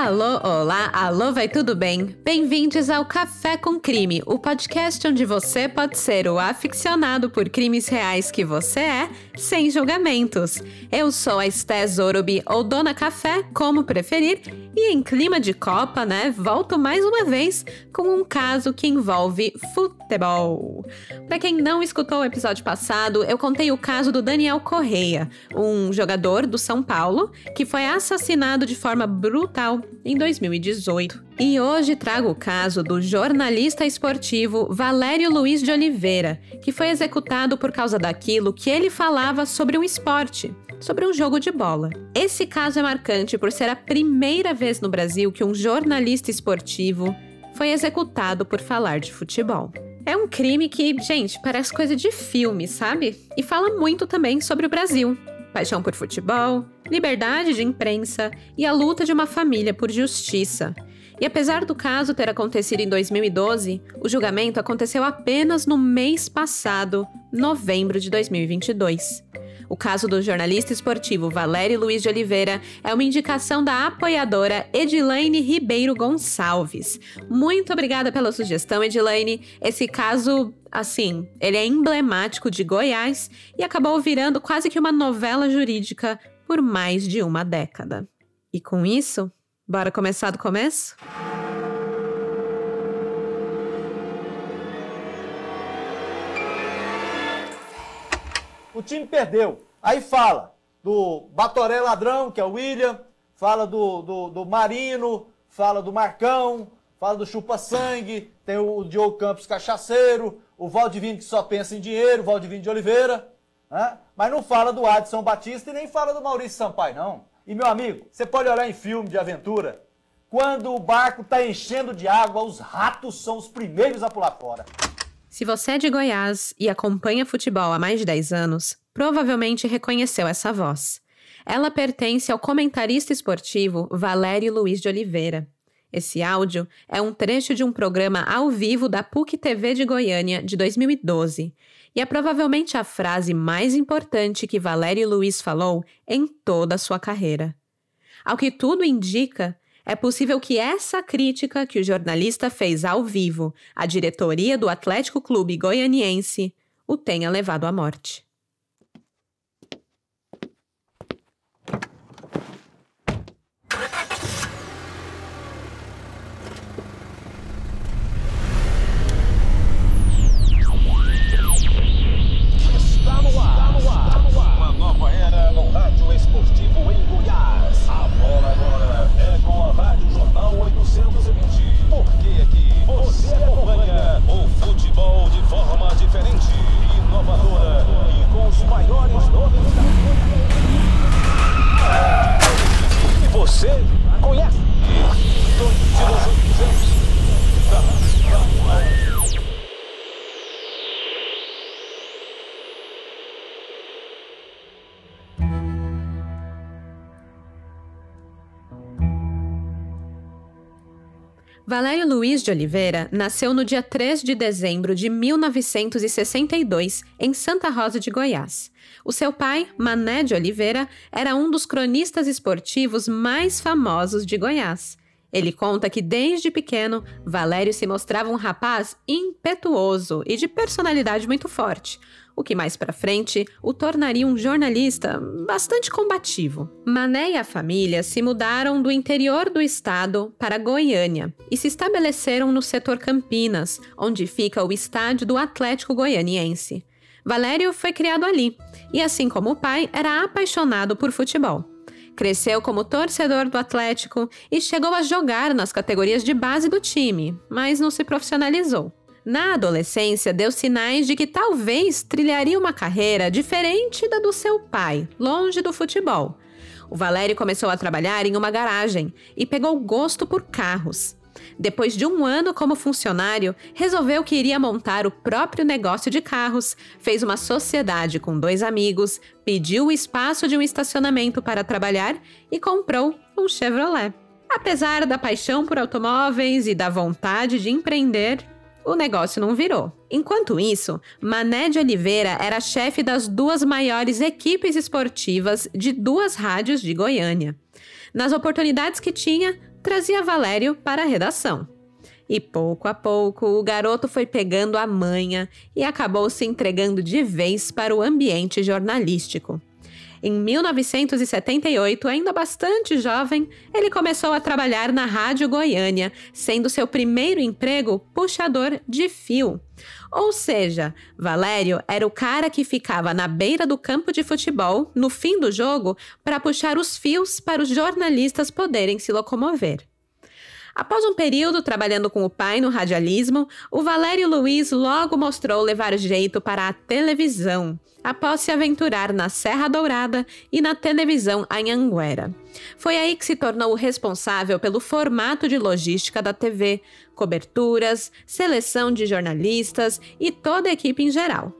Alô, olá, alô, vai tudo bem? Bem-vindos ao Café com Crime, o podcast onde você pode ser o aficionado por crimes reais que você é, sem julgamentos. Eu sou a Esté Zorubi, ou Dona Café, como preferir, e em clima de Copa, né, volto mais uma vez com um caso que envolve futebol. Para quem não escutou o episódio passado, eu contei o caso do Daniel Correia, um jogador do São Paulo que foi assassinado de forma brutal em 2018. E hoje trago o caso do jornalista esportivo Valério Luiz de Oliveira, que foi executado por causa daquilo que ele falava sobre um esporte, sobre um jogo de bola. Esse caso é marcante por ser a primeira vez no Brasil que um jornalista esportivo foi executado por falar de futebol. É um crime que, gente, parece coisa de filme, sabe? E fala muito também sobre o Brasil. Paixão por futebol, liberdade de imprensa e a luta de uma família por justiça. E apesar do caso ter acontecido em 2012, o julgamento aconteceu apenas no mês passado, novembro de 2022. O caso do jornalista esportivo Valério Luiz de Oliveira é uma indicação da apoiadora Edilaine Ribeiro Gonçalves. Muito obrigada pela sugestão, Edilaine. Esse caso, assim, ele é emblemático de Goiás e acabou virando quase que uma novela jurídica por mais de uma década. E com isso, bora começar do começo? O time perdeu. Aí fala do Batoré Ladrão, que é o William, fala do, do, do Marino, fala do Marcão, fala do Chupa Sangue, tem o, Diogo Campos Cachaceiro, o Valdivino que só pensa em dinheiro, o Valdivino de Oliveira. Né? Mas não fala do Adson Batista e nem fala do Maurício Sampaio, não. E meu amigo, você pode olhar em filme de aventura, quando o barco está enchendo de água, os ratos são os primeiros a pular fora. Se você é de Goiás e acompanha futebol há mais de 10 anos, provavelmente reconheceu essa voz. Ela pertence ao comentarista esportivo Valério Luiz de Oliveira. Esse áudio é um trecho de um programa ao vivo da PUC TV de Goiânia de 2012 e é provavelmente a frase mais importante que Valério Luiz falou em toda a sua carreira. Ao que tudo indica, é possível que essa crítica que o jornalista fez ao vivo à diretoria do Atlético Clube Goianiense o tenha levado à morte. agora no Rádio Esportivo em Goiás. A bola agora é com a Rádio Jornal 820. Porque aqui você acompanha o futebol de forma diferente, inovadora e com os maiores nomes da E você conhece. Valério Luiz de Oliveira nasceu no dia 3 de dezembro de 1962 em Santa Rosa de Goiás. O seu pai, Mané de Oliveira, era um dos cronistas esportivos mais famosos de Goiás. Ele conta que desde pequeno, Valério se mostrava um rapaz impetuoso e de personalidade muito forte, o que mais para frente o tornaria um jornalista bastante combativo. Mané e a família se mudaram do interior do estado para Goiânia e se estabeleceram no setor Campinas, onde fica o estádio do Atlético Goianiense. Valério foi criado ali e, assim como o pai, era apaixonado por futebol. Cresceu como torcedor do Atlético e chegou a jogar nas categorias de base do time, mas não se profissionalizou. Na adolescência, deu sinais de que talvez trilharia uma carreira diferente da do seu pai, longe do futebol. O Valério começou a trabalhar em uma garagem e pegou gosto por carros. Depois de um ano como funcionário, resolveu que iria montar o próprio negócio de carros, fez uma sociedade com dois amigos, pediu o espaço de um estacionamento para trabalhar e comprou um Chevrolet. Apesar da paixão por automóveis e da vontade de empreender, o negócio não virou. Enquanto isso, Mané de Oliveira era chefe das duas maiores equipes esportivas de duas rádios de Goiânia. Nas oportunidades que tinha, trazia Valério para a redação. E pouco a pouco o garoto foi pegando a manha e acabou se entregando de vez para o ambiente jornalístico. Em 1978, ainda bastante jovem, ele começou a trabalhar na Rádio Goiânia, sendo seu primeiro emprego puxador de fio. Ou seja, Valério era o cara que ficava na beira do campo de futebol, no fim do jogo, para puxar os fios para os jornalistas poderem se locomover. Após um período trabalhando com o pai no radialismo, o Valério Luiz logo mostrou levar jeito para a televisão, após se aventurar na Serra Dourada e na televisão Anhanguera. Foi aí que se tornou o responsável pelo formato de logística da TV, coberturas, seleção de jornalistas e toda a equipe em geral.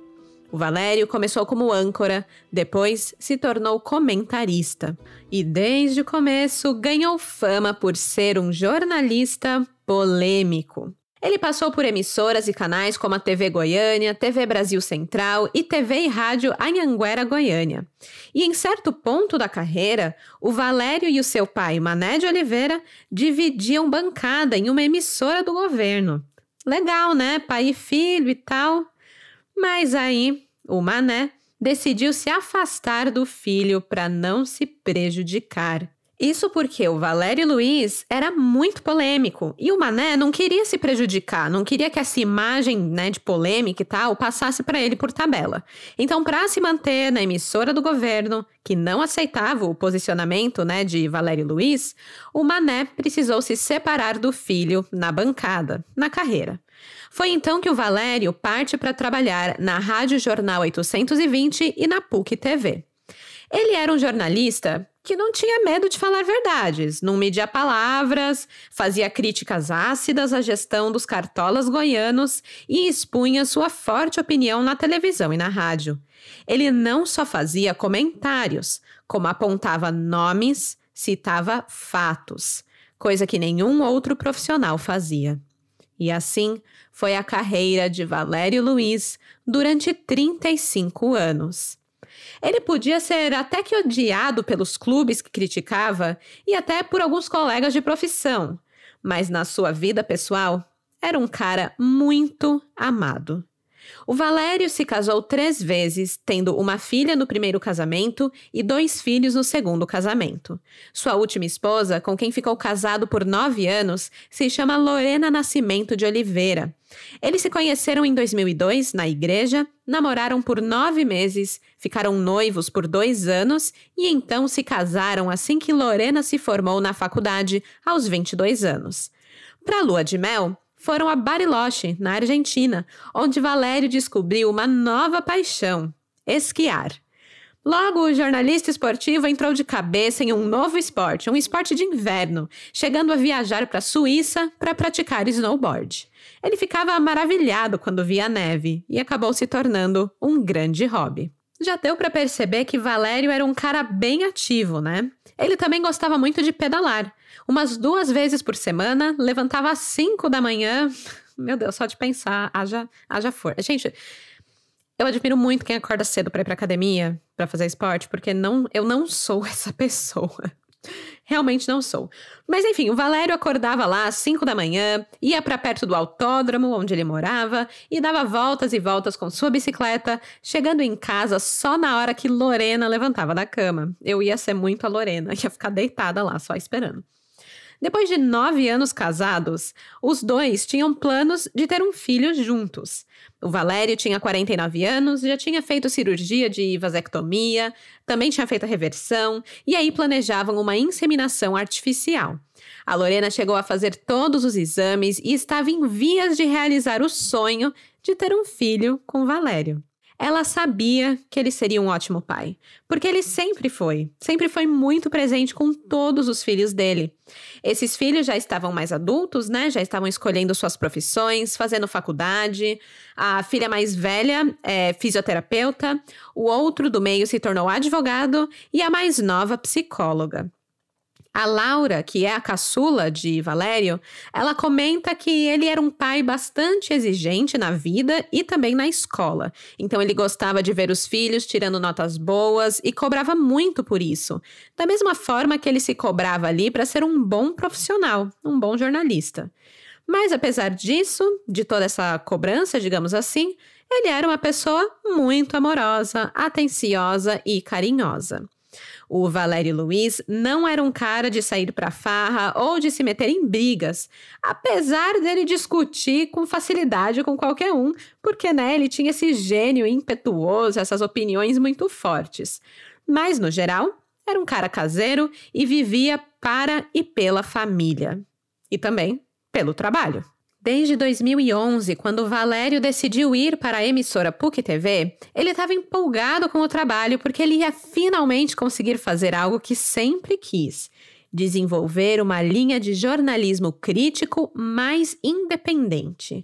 O Valério começou como âncora, depois se tornou comentarista e desde o começo ganhou fama por ser um jornalista polêmico. Ele passou por emissoras e canais como a TV Goiânia, TV Brasil Central e TV e Rádio Anhanguera Goiânia. E em certo ponto da carreira, o Valério e o seu pai, Mané de Oliveira, dividiam bancada em uma emissora do governo. Legal, né? Pai e filho e tal. Mas aí, o Mané decidiu se afastar do filho para não se prejudicar. Isso porque o Valério Luiz era muito polêmico e o Mané não queria se prejudicar, não queria que essa imagem né, de polêmica e tal passasse para ele por tabela. Então, para se manter na emissora do governo, que não aceitava o posicionamento né, de Valério Luiz, o Mané precisou se separar do filho na bancada, na carreira. Foi então que o Valério parte para trabalhar na Rádio Jornal 820 e na PUC TV. Ele era um jornalista que não tinha medo de falar verdades, não media palavras, fazia críticas ácidas à gestão dos cartolas goianos e expunha sua forte opinião na televisão e na rádio. Ele não só fazia comentários, como apontava nomes, citava fatos, coisa que nenhum outro profissional fazia. E assim foi a carreira de Valério Luiz durante 35 anos. Ele podia ser até que odiado pelos clubes que criticava e até por alguns colegas de profissão, mas na sua vida pessoal era um cara muito amado. O Valério se casou três vezes, tendo uma filha no primeiro casamento e dois filhos no segundo casamento. Sua última esposa, com quem ficou casado por nove anos, se chama Lorena Nascimento de Oliveira. Eles se conheceram em 2002 na igreja, namoraram por nove meses, ficaram noivos por dois anos e então se casaram assim que Lorena se formou na faculdade, aos 22 anos. Para a lua de mel, foram a Bariloche, na Argentina, onde Valério descobriu uma nova paixão: esquiar. Logo, o jornalista esportivo entrou de cabeça em um novo esporte, um esporte de inverno, chegando a viajar para a Suíça para praticar snowboard. Ele ficava maravilhado quando via a neve e acabou se tornando um grande hobby. Já deu para perceber que Valério era um cara bem ativo, né? Ele também gostava muito de pedalar. Umas duas vezes por semana, levantava às 5 da manhã. Meu Deus, só de pensar, haja, haja força. Gente, eu admiro muito quem acorda cedo para ir pra academia, para fazer esporte, porque não, eu não sou essa pessoa. Realmente não sou. Mas enfim, o Valério acordava lá às 5 da manhã, ia para perto do autódromo onde ele morava e dava voltas e voltas com sua bicicleta, chegando em casa só na hora que Lorena levantava da cama. Eu ia ser muito a Lorena, ia ficar deitada lá só esperando. Depois de nove anos casados, os dois tinham planos de ter um filho juntos. O Valério tinha 49 anos, já tinha feito cirurgia de vasectomia, também tinha feito a reversão, e aí planejavam uma inseminação artificial. A Lorena chegou a fazer todos os exames e estava em vias de realizar o sonho de ter um filho com Valério. Ela sabia que ele seria um ótimo pai, porque ele sempre foi, sempre foi muito presente com todos os filhos dele. Esses filhos já estavam mais adultos, né? Já estavam escolhendo suas profissões, fazendo faculdade. A filha mais velha é fisioterapeuta, o outro do meio se tornou advogado e a mais nova psicóloga. A Laura, que é a caçula de Valério, ela comenta que ele era um pai bastante exigente na vida e também na escola. Então ele gostava de ver os filhos tirando notas boas e cobrava muito por isso. Da mesma forma que ele se cobrava ali para ser um bom profissional, um bom jornalista. Mas apesar disso, de toda essa cobrança, digamos assim, ele era uma pessoa muito amorosa, atenciosa e carinhosa. O Valério Luiz não era um cara de sair para farra ou de se meter em brigas, apesar dele discutir com facilidade com qualquer um, porque né, ele tinha esse gênio impetuoso, essas opiniões muito fortes. Mas, no geral, era um cara caseiro e vivia para e pela família. E também pelo trabalho. Desde 2011, quando Valério decidiu ir para a emissora PUC TV, ele estava empolgado com o trabalho porque ele ia finalmente conseguir fazer algo que sempre quis: desenvolver uma linha de jornalismo crítico mais independente.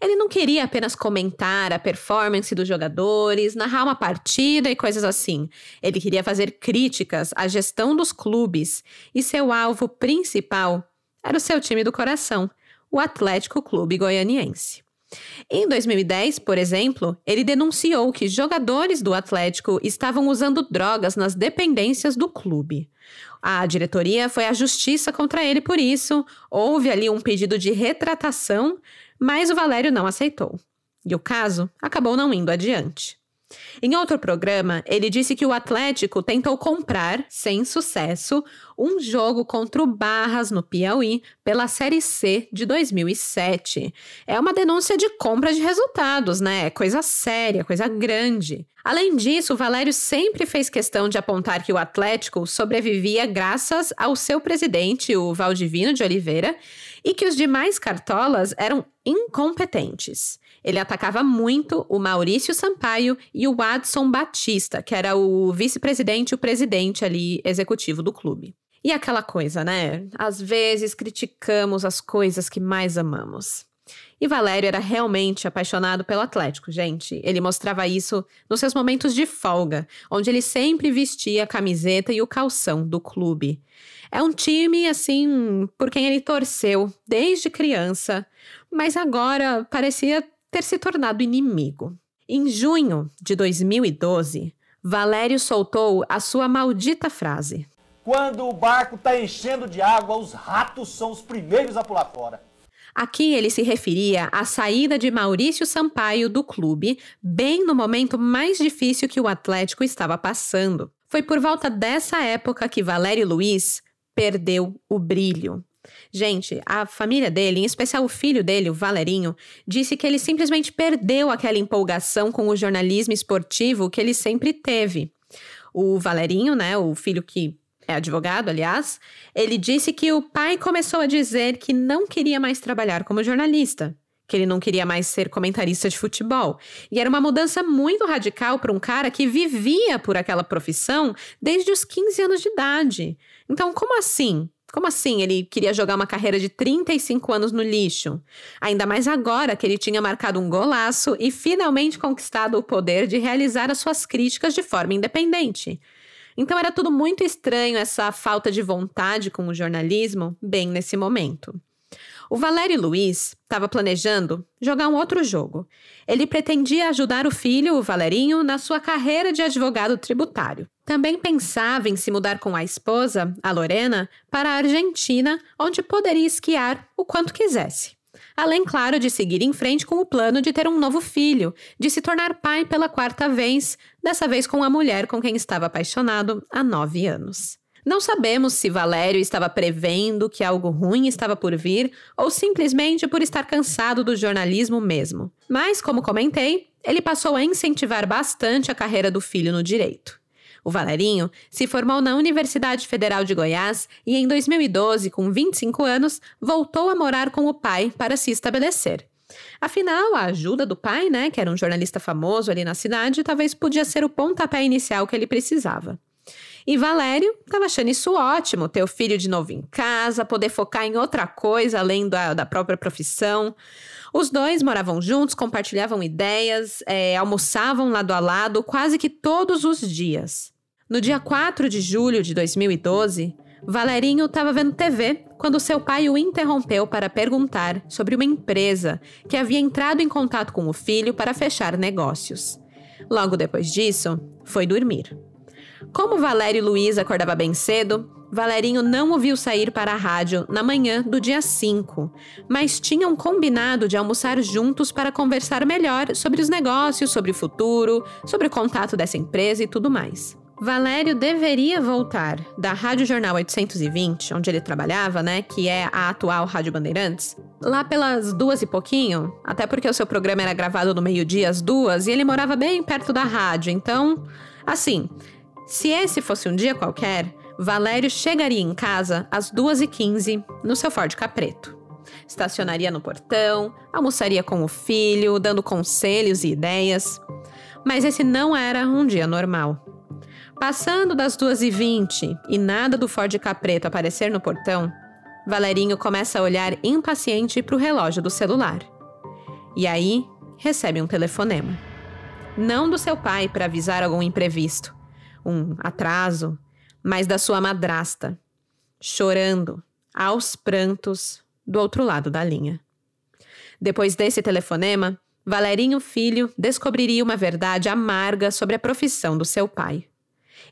Ele não queria apenas comentar a performance dos jogadores, narrar uma partida e coisas assim. Ele queria fazer críticas à gestão dos clubes e seu alvo principal era o seu time do coração o Atlético Clube Goianiense. Em 2010, por exemplo, ele denunciou que jogadores do Atlético estavam usando drogas nas dependências do clube. A diretoria foi à justiça contra ele por isso, houve ali um pedido de retratação, mas o Valério não aceitou. E o caso acabou não indo adiante. Em outro programa, ele disse que o Atlético tentou comprar, sem sucesso, um jogo contra o Barras no Piauí pela Série C de 2007. É uma denúncia de compra de resultados, né? Coisa séria, coisa grande. Além disso, Valério sempre fez questão de apontar que o Atlético sobrevivia graças ao seu presidente, o Valdivino de Oliveira, e que os demais cartolas eram incompetentes. Ele atacava muito o Maurício Sampaio e o Adson Batista, que era o vice-presidente e o presidente ali executivo do clube. E aquela coisa, né? Às vezes criticamos as coisas que mais amamos. E Valério era realmente apaixonado pelo Atlético, gente. Ele mostrava isso nos seus momentos de folga, onde ele sempre vestia a camiseta e o calção do clube. É um time, assim, por quem ele torceu desde criança, mas agora parecia ter se tornado inimigo. Em junho de 2012, Valério soltou a sua maldita frase: Quando o barco está enchendo de água, os ratos são os primeiros a pular fora. Aqui ele se referia à saída de Maurício Sampaio do clube, bem no momento mais difícil que o Atlético estava passando. Foi por volta dessa época que Valério Luiz perdeu o brilho. Gente, a família dele, em especial o filho dele, o Valerinho, disse que ele simplesmente perdeu aquela empolgação com o jornalismo esportivo que ele sempre teve. O Valerinho, né, o filho que é advogado, aliás, ele disse que o pai começou a dizer que não queria mais trabalhar como jornalista, que ele não queria mais ser comentarista de futebol. E era uma mudança muito radical para um cara que vivia por aquela profissão desde os 15 anos de idade. Então, como assim? Como assim ele queria jogar uma carreira de 35 anos no lixo? Ainda mais agora que ele tinha marcado um golaço e finalmente conquistado o poder de realizar as suas críticas de forma independente. Então era tudo muito estranho essa falta de vontade com o jornalismo, bem nesse momento. O Valério Luiz estava planejando jogar um outro jogo. Ele pretendia ajudar o filho, o Valerinho, na sua carreira de advogado tributário. Também pensava em se mudar com a esposa, a Lorena, para a Argentina, onde poderia esquiar o quanto quisesse. Além, claro, de seguir em frente com o plano de ter um novo filho, de se tornar pai pela quarta vez, dessa vez com a mulher com quem estava apaixonado há nove anos. Não sabemos se Valério estava prevendo que algo ruim estava por vir ou simplesmente por estar cansado do jornalismo mesmo. Mas, como comentei, ele passou a incentivar bastante a carreira do filho no direito. O Valerinho se formou na Universidade Federal de Goiás e, em 2012, com 25 anos, voltou a morar com o pai para se estabelecer. Afinal, a ajuda do pai, né, que era um jornalista famoso ali na cidade, talvez podia ser o pontapé inicial que ele precisava. E Valério estava achando isso ótimo, ter o filho de novo em casa, poder focar em outra coisa além da, da própria profissão. Os dois moravam juntos, compartilhavam ideias, é, almoçavam lado a lado quase que todos os dias. No dia 4 de julho de 2012, Valerinho estava vendo TV quando seu pai o interrompeu para perguntar sobre uma empresa que havia entrado em contato com o filho para fechar negócios. Logo depois disso, foi dormir. Como Valério e Luiz acordava bem cedo, Valerinho não o viu sair para a rádio na manhã do dia 5, mas tinham combinado de almoçar juntos para conversar melhor sobre os negócios, sobre o futuro, sobre o contato dessa empresa e tudo mais. Valério deveria voltar da Rádio Jornal 820, onde ele trabalhava, né, que é a atual Rádio Bandeirantes, lá pelas duas e pouquinho, até porque o seu programa era gravado no meio-dia às duas e ele morava bem perto da rádio, então, assim, se esse fosse um dia qualquer, Valério chegaria em casa às 2h15 no seu Ford Capreto. Estacionaria no portão, almoçaria com o filho, dando conselhos e ideias. Mas esse não era um dia normal. Passando das 2h20 e nada do Ford Capreto aparecer no portão, Valerinho começa a olhar impaciente para o relógio do celular. E aí, recebe um telefonema. Não do seu pai para avisar algum imprevisto, um atraso, mas da sua madrasta, chorando, aos prantos, do outro lado da linha. Depois desse telefonema, Valerinho Filho descobriria uma verdade amarga sobre a profissão do seu pai.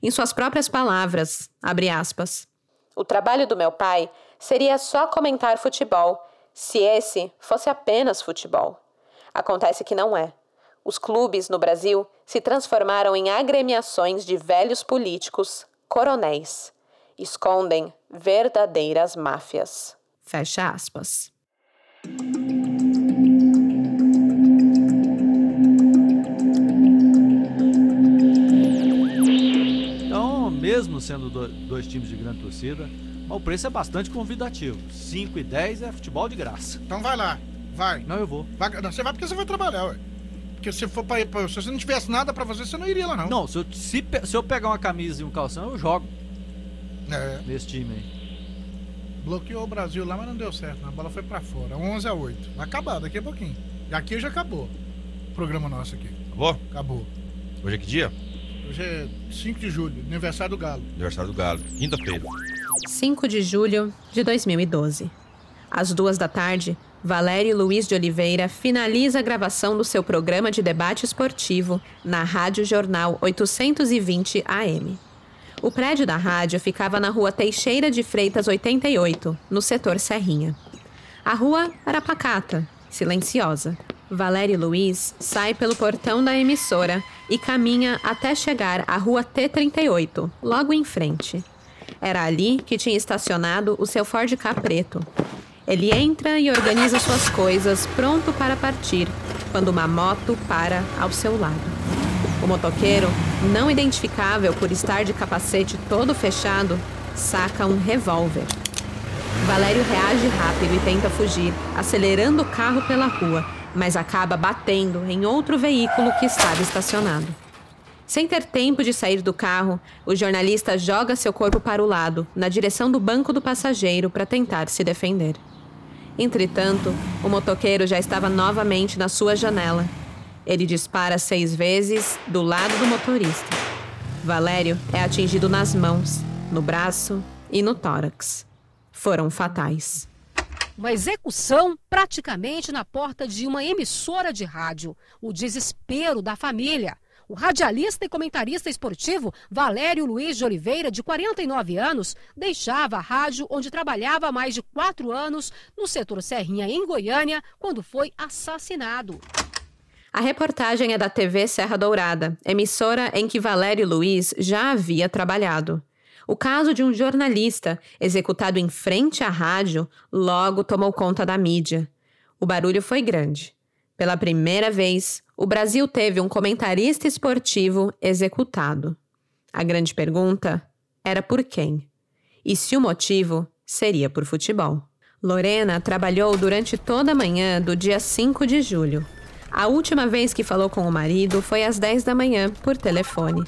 Em suas próprias palavras, abre aspas, o trabalho do meu pai seria só comentar futebol, se esse fosse apenas futebol. Acontece que não é. Os clubes no Brasil se transformaram em agremiações de velhos políticos, coronéis. Escondem verdadeiras máfias. Fecha aspas. Mesmo sendo dois times de grande torcida, o preço é bastante convidativo. 5 e 10 é futebol de graça. Então vai lá, vai. Não, eu vou. Vai, não, você vai porque você vai trabalhar, ué. Porque se for pra ir, pra, se você não tivesse nada pra fazer, você não iria lá, não. Não, se eu, se, se eu pegar uma camisa e um calção, eu jogo. É. Nesse time aí. Bloqueou o Brasil lá, mas não deu certo. A bola foi pra fora. 11 a 8. Vai acabar daqui a pouquinho. E aqui já acabou. O programa nosso aqui. Acabou? Acabou. Hoje é que dia? Hoje é 5 de julho, aniversário do Galo. Aniversário do Galo, quinta-feira. 5 de julho de 2012. Às duas da tarde, Valério Luiz de Oliveira finaliza a gravação do seu programa de debate esportivo na Rádio Jornal 820 AM. O prédio da rádio ficava na rua Teixeira de Freitas 88, no setor Serrinha. A rua era pacata, silenciosa. Valério Luiz sai pelo portão da emissora e caminha até chegar à rua T38, logo em frente. Era ali que tinha estacionado o seu Ford K preto, ele entra e organiza suas coisas, pronto para partir, quando uma moto para ao seu lado. O motoqueiro, não identificável por estar de capacete todo fechado, saca um revólver. Valério reage rápido e tenta fugir, acelerando o carro pela rua, mas acaba batendo em outro veículo que estava estacionado. Sem ter tempo de sair do carro, o jornalista joga seu corpo para o lado, na direção do banco do passageiro, para tentar se defender. Entretanto, o motoqueiro já estava novamente na sua janela. Ele dispara seis vezes do lado do motorista. Valério é atingido nas mãos, no braço e no tórax. Foram fatais. Uma execução praticamente na porta de uma emissora de rádio. O desespero da família. O radialista e comentarista esportivo Valério Luiz de Oliveira, de 49 anos, deixava a rádio onde trabalhava há mais de quatro anos no setor Serrinha, em Goiânia, quando foi assassinado. A reportagem é da TV Serra Dourada, emissora em que Valério Luiz já havia trabalhado. O caso de um jornalista executado em frente à rádio logo tomou conta da mídia. O barulho foi grande. Pela primeira vez, o Brasil teve um comentarista esportivo executado. A grande pergunta era por quem? E se o motivo seria por futebol. Lorena trabalhou durante toda a manhã do dia 5 de julho. A última vez que falou com o marido foi às 10 da manhã, por telefone.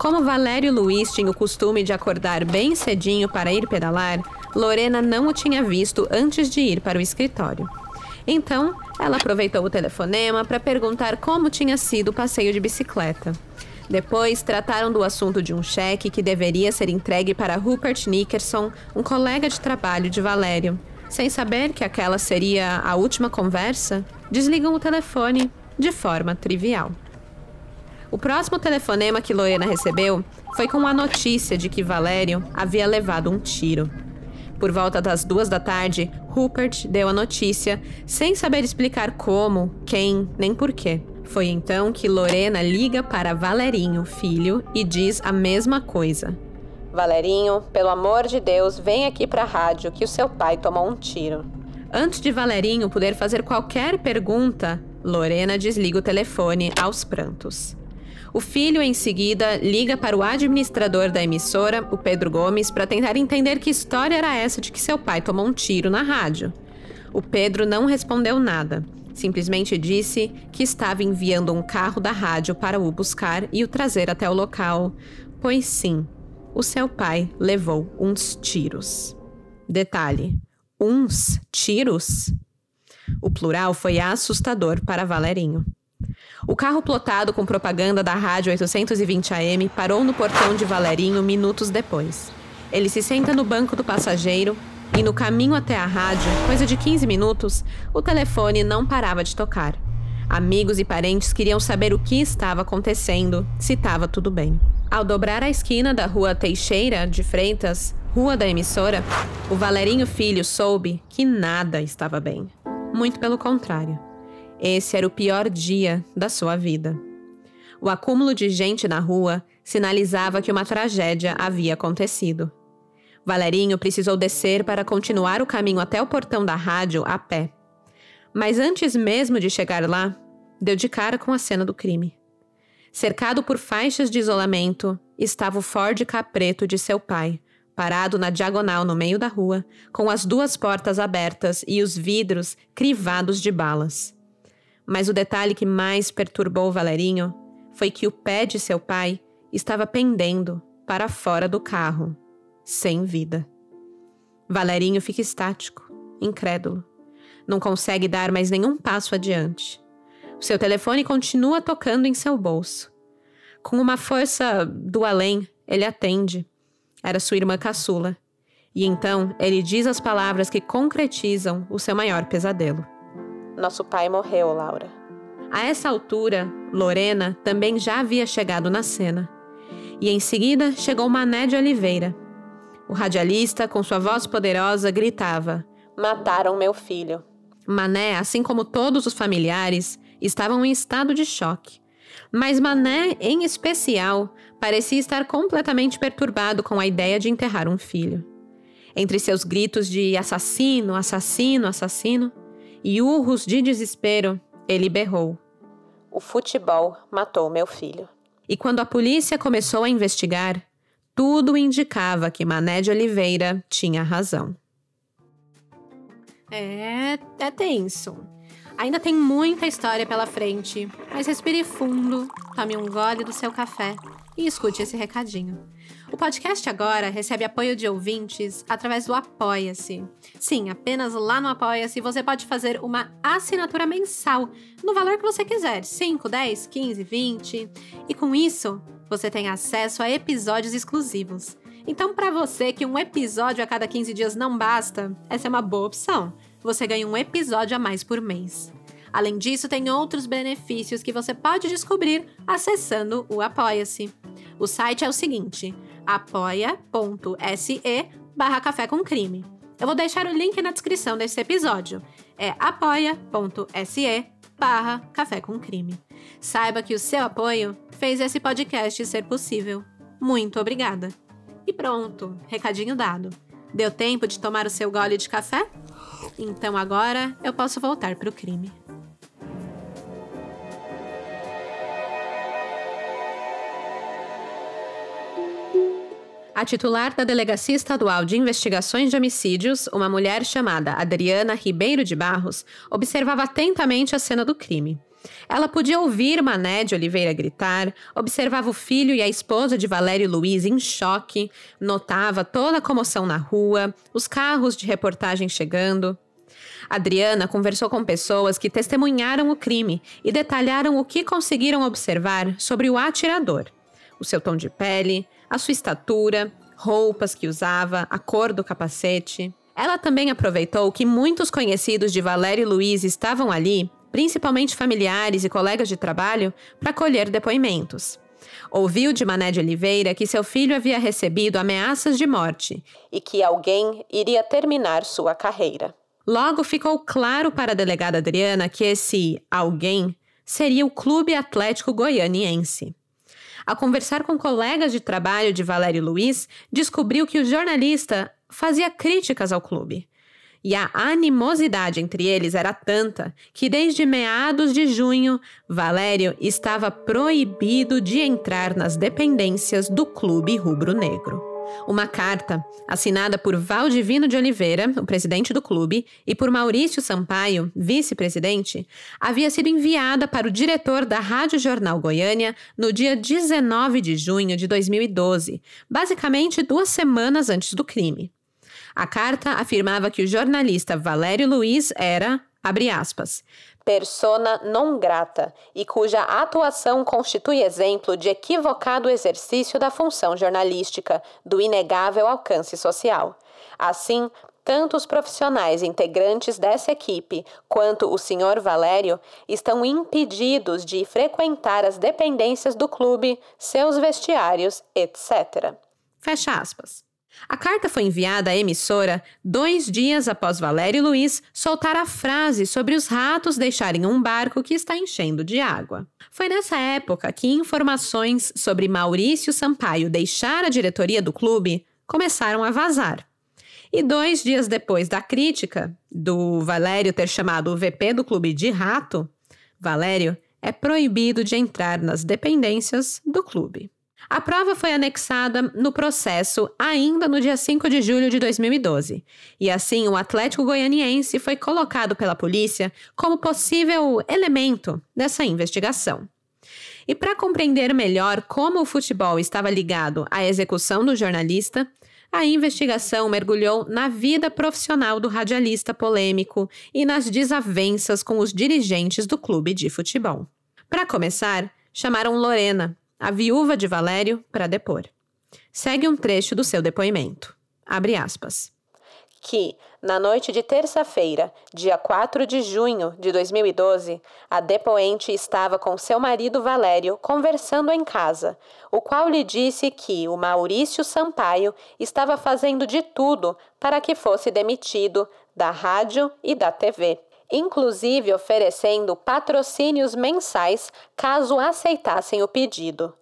Como Valério Luiz tinha o costume de acordar bem cedinho para ir pedalar, Lorena não o tinha visto antes de ir para o escritório. Então, ela aproveitou o telefonema para perguntar como tinha sido o passeio de bicicleta. Depois, trataram do assunto de um cheque que deveria ser entregue para Rupert Nickerson, um colega de trabalho de Valério. Sem saber que aquela seria a última conversa, desligam o telefone de forma trivial. O próximo telefonema que Lorena recebeu foi com a notícia de que Valério havia levado um tiro. Por volta das duas da tarde, Rupert deu a notícia, sem saber explicar como, quem, nem porquê. Foi então que Lorena liga para Valerinho, filho, e diz a mesma coisa. Valerinho, pelo amor de Deus, vem aqui para a rádio que o seu pai tomou um tiro. Antes de Valerinho poder fazer qualquer pergunta, Lorena desliga o telefone aos prantos. O filho, em seguida, liga para o administrador da emissora, o Pedro Gomes, para tentar entender que história era essa de que seu pai tomou um tiro na rádio. O Pedro não respondeu nada. Simplesmente disse que estava enviando um carro da rádio para o buscar e o trazer até o local, pois sim, o seu pai levou uns tiros. Detalhe: uns tiros? O plural foi assustador para Valerinho. O carro plotado com propaganda da rádio 820 AM parou no portão de Valerinho minutos depois. Ele se senta no banco do passageiro e no caminho até a rádio, coisa de 15 minutos, o telefone não parava de tocar. Amigos e parentes queriam saber o que estava acontecendo, se estava tudo bem. Ao dobrar a esquina da rua Teixeira de Freitas, rua da emissora, o Valerinho Filho soube que nada estava bem. Muito pelo contrário. Esse era o pior dia da sua vida. O acúmulo de gente na rua sinalizava que uma tragédia havia acontecido. Valerinho precisou descer para continuar o caminho até o portão da rádio a pé. Mas antes mesmo de chegar lá, deu de cara com a cena do crime. Cercado por faixas de isolamento, estava o Ford Capreto de seu pai, parado na diagonal no meio da rua, com as duas portas abertas e os vidros crivados de balas. Mas o detalhe que mais perturbou Valerinho foi que o pé de seu pai estava pendendo para fora do carro, sem vida. Valerinho fica estático, incrédulo. Não consegue dar mais nenhum passo adiante. O seu telefone continua tocando em seu bolso. Com uma força do além, ele atende. Era sua irmã caçula. E então ele diz as palavras que concretizam o seu maior pesadelo. Nosso pai morreu, Laura. A essa altura, Lorena também já havia chegado na cena. E em seguida chegou Mané de Oliveira, o radialista, com sua voz poderosa, gritava: Mataram meu filho. Mané, assim como todos os familiares, estavam em estado de choque. Mas Mané, em especial, parecia estar completamente perturbado com a ideia de enterrar um filho. Entre seus gritos de assassino, assassino, assassino e urros de desespero, ele berrou: O futebol matou meu filho. E quando a polícia começou a investigar, tudo indicava que Mané de Oliveira tinha razão. É, é tenso. Ainda tem muita história pela frente, mas respire fundo, tome um gole do seu café e escute esse recadinho. O podcast agora recebe apoio de ouvintes através do Apoia-se. Sim, apenas lá no Apoia-se você pode fazer uma assinatura mensal no valor que você quiser: 5, 10, 15, 20. E com isso, você tem acesso a episódios exclusivos. Então, para você que um episódio a cada 15 dias não basta, essa é uma boa opção. Você ganha um episódio a mais por mês. Além disso, tem outros benefícios que você pode descobrir acessando o Apoia-se. O site é o seguinte: apoia.se barra café com crime. Eu vou deixar o link na descrição desse episódio. É apoia.se barra café com crime. Saiba que o seu apoio fez esse podcast ser possível. Muito obrigada. E pronto, recadinho dado. Deu tempo de tomar o seu gole de café? Então agora eu posso voltar para o crime. A titular da Delegacia Estadual de Investigações de Homicídios, uma mulher chamada Adriana Ribeiro de Barros, observava atentamente a cena do crime. Ela podia ouvir Mané de Oliveira gritar, observava o filho e a esposa de Valério Luiz em choque, notava toda a comoção na rua, os carros de reportagem chegando. Adriana conversou com pessoas que testemunharam o crime e detalharam o que conseguiram observar sobre o atirador. o seu tom de pele, a sua estatura, roupas que usava, a cor do capacete. Ela também aproveitou que muitos conhecidos de Valério Luiz estavam ali, principalmente familiares e colegas de trabalho, para colher depoimentos. Ouviu de Mané de Oliveira que seu filho havia recebido ameaças de morte e que alguém iria terminar sua carreira. Logo ficou claro para a delegada Adriana que esse alguém seria o Clube Atlético Goianiense. Ao conversar com colegas de trabalho de Valério Luiz, descobriu que o jornalista fazia críticas ao clube. E a animosidade entre eles era tanta que, desde meados de junho, Valério estava proibido de entrar nas dependências do Clube Rubro-Negro. Uma carta, assinada por Valdivino de Oliveira, o presidente do clube, e por Maurício Sampaio, vice-presidente, havia sido enviada para o diretor da Rádio Jornal Goiânia no dia 19 de junho de 2012, basicamente duas semanas antes do crime. A carta afirmava que o jornalista Valério Luiz era, abre aspas, persona non grata e cuja atuação constitui exemplo de equivocado exercício da função jornalística, do inegável alcance social. Assim, tanto os profissionais integrantes dessa equipe quanto o senhor Valério estão impedidos de frequentar as dependências do clube, seus vestiários, etc. Fecha aspas. A carta foi enviada à emissora dois dias após Valério Luiz soltar a frase sobre os ratos deixarem um barco que está enchendo de água. Foi nessa época que informações sobre Maurício Sampaio deixar a diretoria do clube começaram a vazar. E dois dias depois da crítica do Valério ter chamado o VP do clube de rato, Valério é proibido de entrar nas dependências do clube. A prova foi anexada no processo ainda no dia 5 de julho de 2012, e assim o Atlético Goianiense foi colocado pela polícia como possível elemento dessa investigação. E para compreender melhor como o futebol estava ligado à execução do jornalista, a investigação mergulhou na vida profissional do radialista polêmico e nas desavenças com os dirigentes do clube de futebol. Para começar, chamaram Lorena, a viúva de Valério, para depor. Segue um trecho do seu depoimento. Abre aspas. Que, na noite de terça-feira, dia 4 de junho de 2012, a depoente estava com seu marido Valério conversando em casa, o qual lhe disse que o Maurício Sampaio estava fazendo de tudo para que fosse demitido da rádio e da TV inclusive oferecendo patrocínios mensais caso aceitassem o pedido.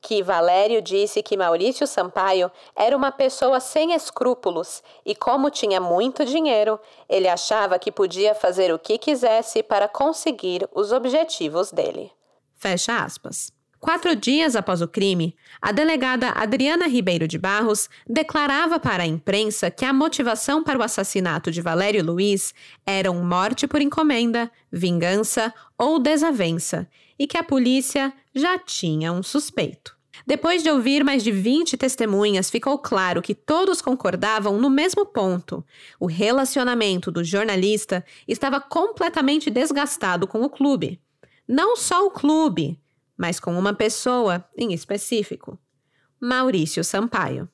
Que Valério disse que Maurício Sampaio era uma pessoa sem escrúpulos e, como tinha muito dinheiro, ele achava que podia fazer o que quisesse para conseguir os objetivos dele. Fecha aspas. Quatro dias após o crime, a delegada Adriana Ribeiro de Barros declarava para a imprensa que a motivação para o assassinato de Valério Luiz eram morte por encomenda, vingança ou desavença, e que a polícia já tinha um suspeito. Depois de ouvir mais de 20 testemunhas, ficou claro que todos concordavam no mesmo ponto. O relacionamento do jornalista estava completamente desgastado com o clube. Não só o clube, mas com uma pessoa em específico: Maurício Sampaio.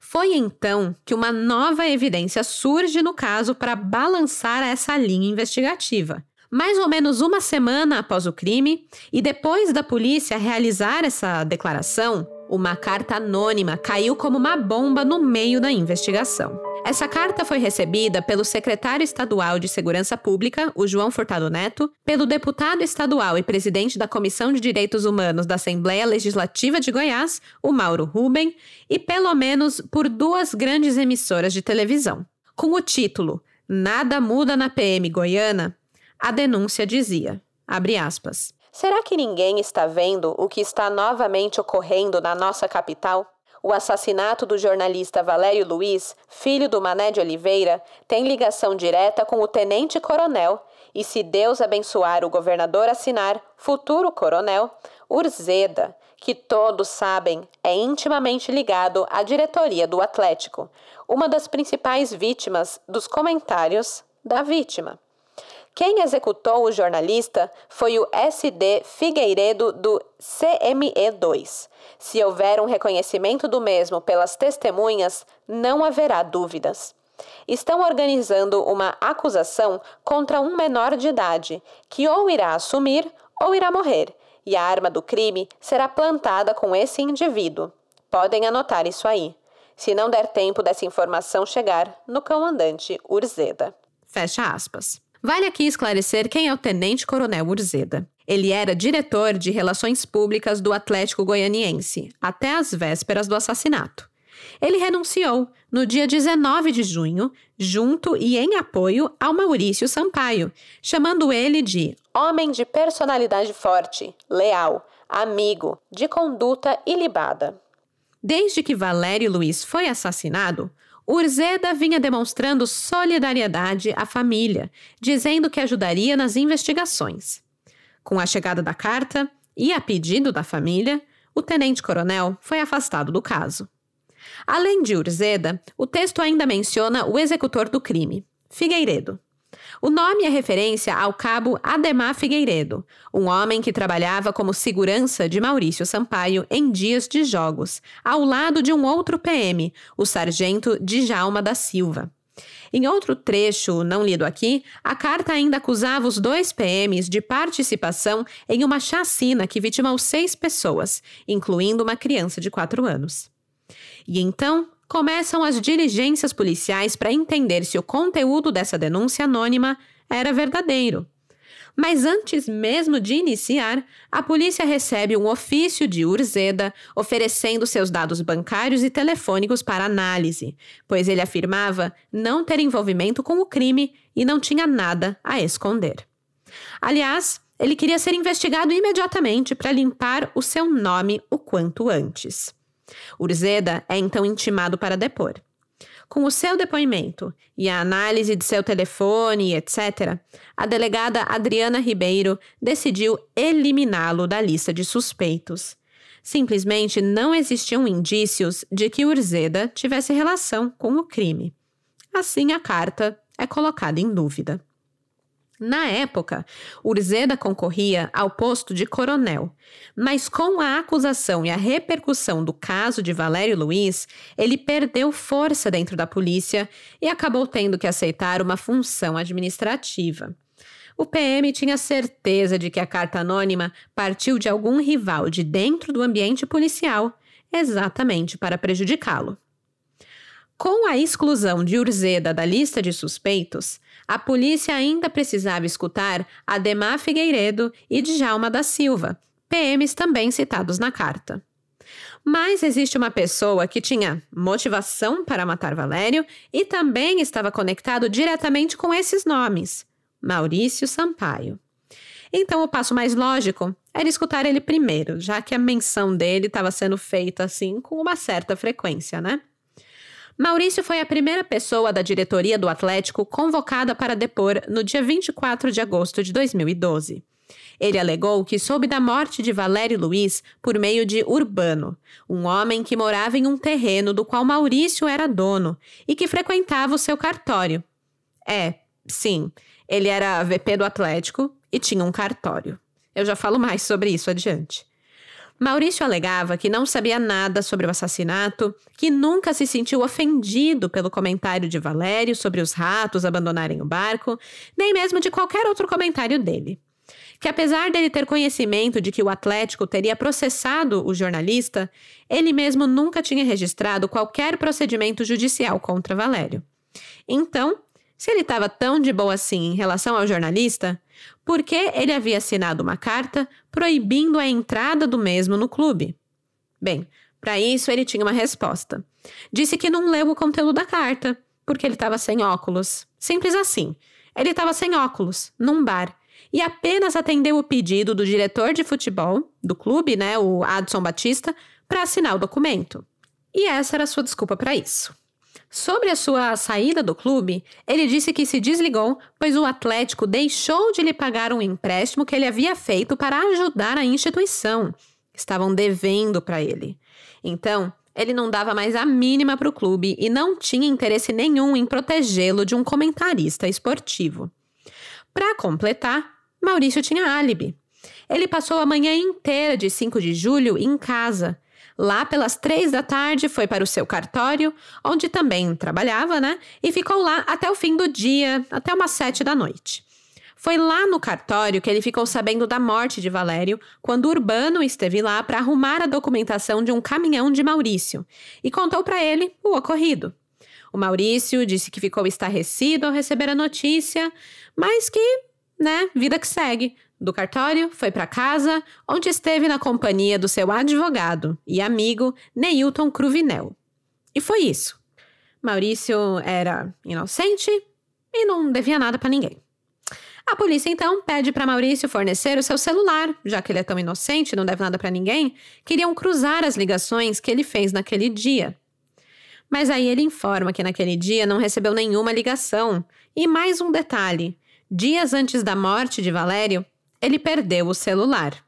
Foi então que uma nova evidência surge no caso para balançar essa linha investigativa. Mais ou menos uma semana após o crime, e depois da polícia realizar essa declaração, uma carta anônima caiu como uma bomba no meio da investigação. Essa carta foi recebida pelo secretário estadual de Segurança Pública, o João Furtado Neto, pelo deputado estadual e presidente da Comissão de Direitos Humanos da Assembleia Legislativa de Goiás, o Mauro Ruben, e pelo menos por duas grandes emissoras de televisão. Com o título Nada muda na PM Goiana, a denúncia dizia, abre aspas, Será que ninguém está vendo o que está novamente ocorrendo na nossa capital? O assassinato do jornalista Valério Luiz, filho do Mané de Oliveira, tem ligação direta com o tenente-coronel e, se Deus abençoar o governador assinar, futuro coronel, Urzeda, que todos sabem é intimamente ligado à diretoria do Atlético, uma das principais vítimas dos comentários da vítima Quem executou o jornalista foi o SD Figueiredo do CME2. Se houver um reconhecimento do mesmo pelas testemunhas, não haverá dúvidas. Estão organizando uma acusação contra um menor de idade, que ou irá assumir ou irá morrer, e a arma do crime será plantada com esse indivíduo. Podem anotar isso aí. Se não der tempo dessa informação chegar no cão andante Urzeda. Fecha aspas. Vale aqui esclarecer quem é o Tenente Coronel Urzeda. Ele era diretor de Relações Públicas do Atlético Goianiense, até as vésperas do assassinato. Ele renunciou no dia 19 de junho, junto e em apoio ao Maurício Sampaio, chamando ele de homem de personalidade forte, leal, amigo, de conduta ilibada. Desde que Valério Luiz foi assassinado, Urzeda vinha demonstrando solidariedade à família, dizendo que ajudaria nas investigações. Com a chegada da carta e a pedido da família, o tenente-coronel foi afastado do caso. Além de Urzeda, o texto ainda menciona o executor do crime, Figueiredo. O nome é referência ao cabo Ademar Figueiredo, um homem que trabalhava como segurança de Maurício Sampaio em dias de jogos, ao lado de um outro PM, o sargento Djalma da Silva. Em outro trecho, não lido aqui, a carta ainda acusava os dois PMs de participação em uma chacina que vitimou seis pessoas, incluindo uma criança de quatro anos. E então, começam as diligências policiais para entender se o conteúdo dessa denúncia anônima era verdadeiro. Mas antes mesmo de iniciar, a polícia recebe um ofício de Urzeda oferecendo seus dados bancários e telefônicos para análise, pois ele afirmava não ter envolvimento com o crime e não tinha nada a esconder. Aliás, ele queria ser investigado imediatamente para limpar o seu nome o quanto antes. Urzeda é então intimado para depor. Com o seu depoimento e a análise de seu telefone, etc., a delegada Adriana Ribeiro decidiu eliminá-lo da lista de suspeitos. Simplesmente não existiam indícios de que Urzeda tivesse relação com o crime. Assim, a carta é colocada em dúvida. Na época, Urzeda concorria ao posto de coronel, mas com a acusação e a repercussão do caso de Valério Luiz, ele perdeu força dentro da polícia e acabou tendo que aceitar uma função administrativa. O PM tinha certeza de que a carta anônima partiu de algum rival de dentro do ambiente policial, exatamente para prejudicá-lo. Com a exclusão de Urzeda da lista de suspeitos, a polícia ainda precisava escutar Ademar Figueiredo e Djalma da Silva, PMs também citados na carta. Mas existe uma pessoa que tinha motivação para matar Valério e também estava conectado diretamente com esses nomes: Maurício Sampaio. Então, o passo mais lógico era escutar ele primeiro, já que a menção dele estava sendo feita assim com uma certa frequência, né? Maurício foi a primeira pessoa da diretoria do Atlético convocada para depor no dia 24 de agosto de 2012. Ele alegou que soube da morte de Valério Luiz por meio de Urbano, um homem que morava em um terreno do qual Maurício era dono e que frequentava o seu cartório. É, sim, ele era VP do Atlético e tinha um cartório. Eu já falo mais sobre isso adiante. Maurício alegava que não sabia nada sobre o assassinato, que nunca se sentiu ofendido pelo comentário de Valério sobre os ratos abandonarem o barco, nem mesmo de qualquer outro comentário dele. Que apesar dele ter conhecimento de que o Atlético teria processado o jornalista, ele mesmo nunca tinha registrado qualquer procedimento judicial contra Valério. Então, se ele estava tão de boa assim em relação ao jornalista, por que ele havia assinado uma carta proibindo a entrada do mesmo no clube? Bem, para isso ele tinha uma resposta. Disse que não leu o conteúdo da carta, porque ele estava sem óculos. Simples assim. Ele estava sem óculos, num bar, e apenas atendeu o pedido do diretor de futebol do clube, né, o Adson Batista, para assinar o documento. E essa era a sua desculpa para isso. Sobre a sua saída do clube, ele disse que se desligou, pois o Atlético deixou de lhe pagar um empréstimo que ele havia feito para ajudar a instituição. Estavam devendo para ele. Então, ele não dava mais a mínima para o clube e não tinha interesse nenhum em protegê-lo de um comentarista esportivo. Para completar, Maurício tinha álibi. Ele passou a manhã inteira de 5 de julho em casa. Lá pelas três da tarde foi para o seu cartório, onde também trabalhava, né? E ficou lá até o fim do dia, até umas sete da noite. Foi lá no cartório que ele ficou sabendo da morte de Valério, quando Urbano esteve lá para arrumar a documentação de um caminhão de Maurício e contou para ele o ocorrido. O Maurício disse que ficou estarrecido ao receber a notícia, mas que, né, vida que segue. Do cartório, foi para casa, onde esteve na companhia do seu advogado e amigo Neilton Cruvinel. E foi isso. Maurício era inocente e não devia nada para ninguém. A polícia então pede para Maurício fornecer o seu celular, já que ele é tão inocente, não deve nada para ninguém. Queriam cruzar as ligações que ele fez naquele dia. Mas aí ele informa que naquele dia não recebeu nenhuma ligação. E mais um detalhe: dias antes da morte de Valério, ele perdeu o celular.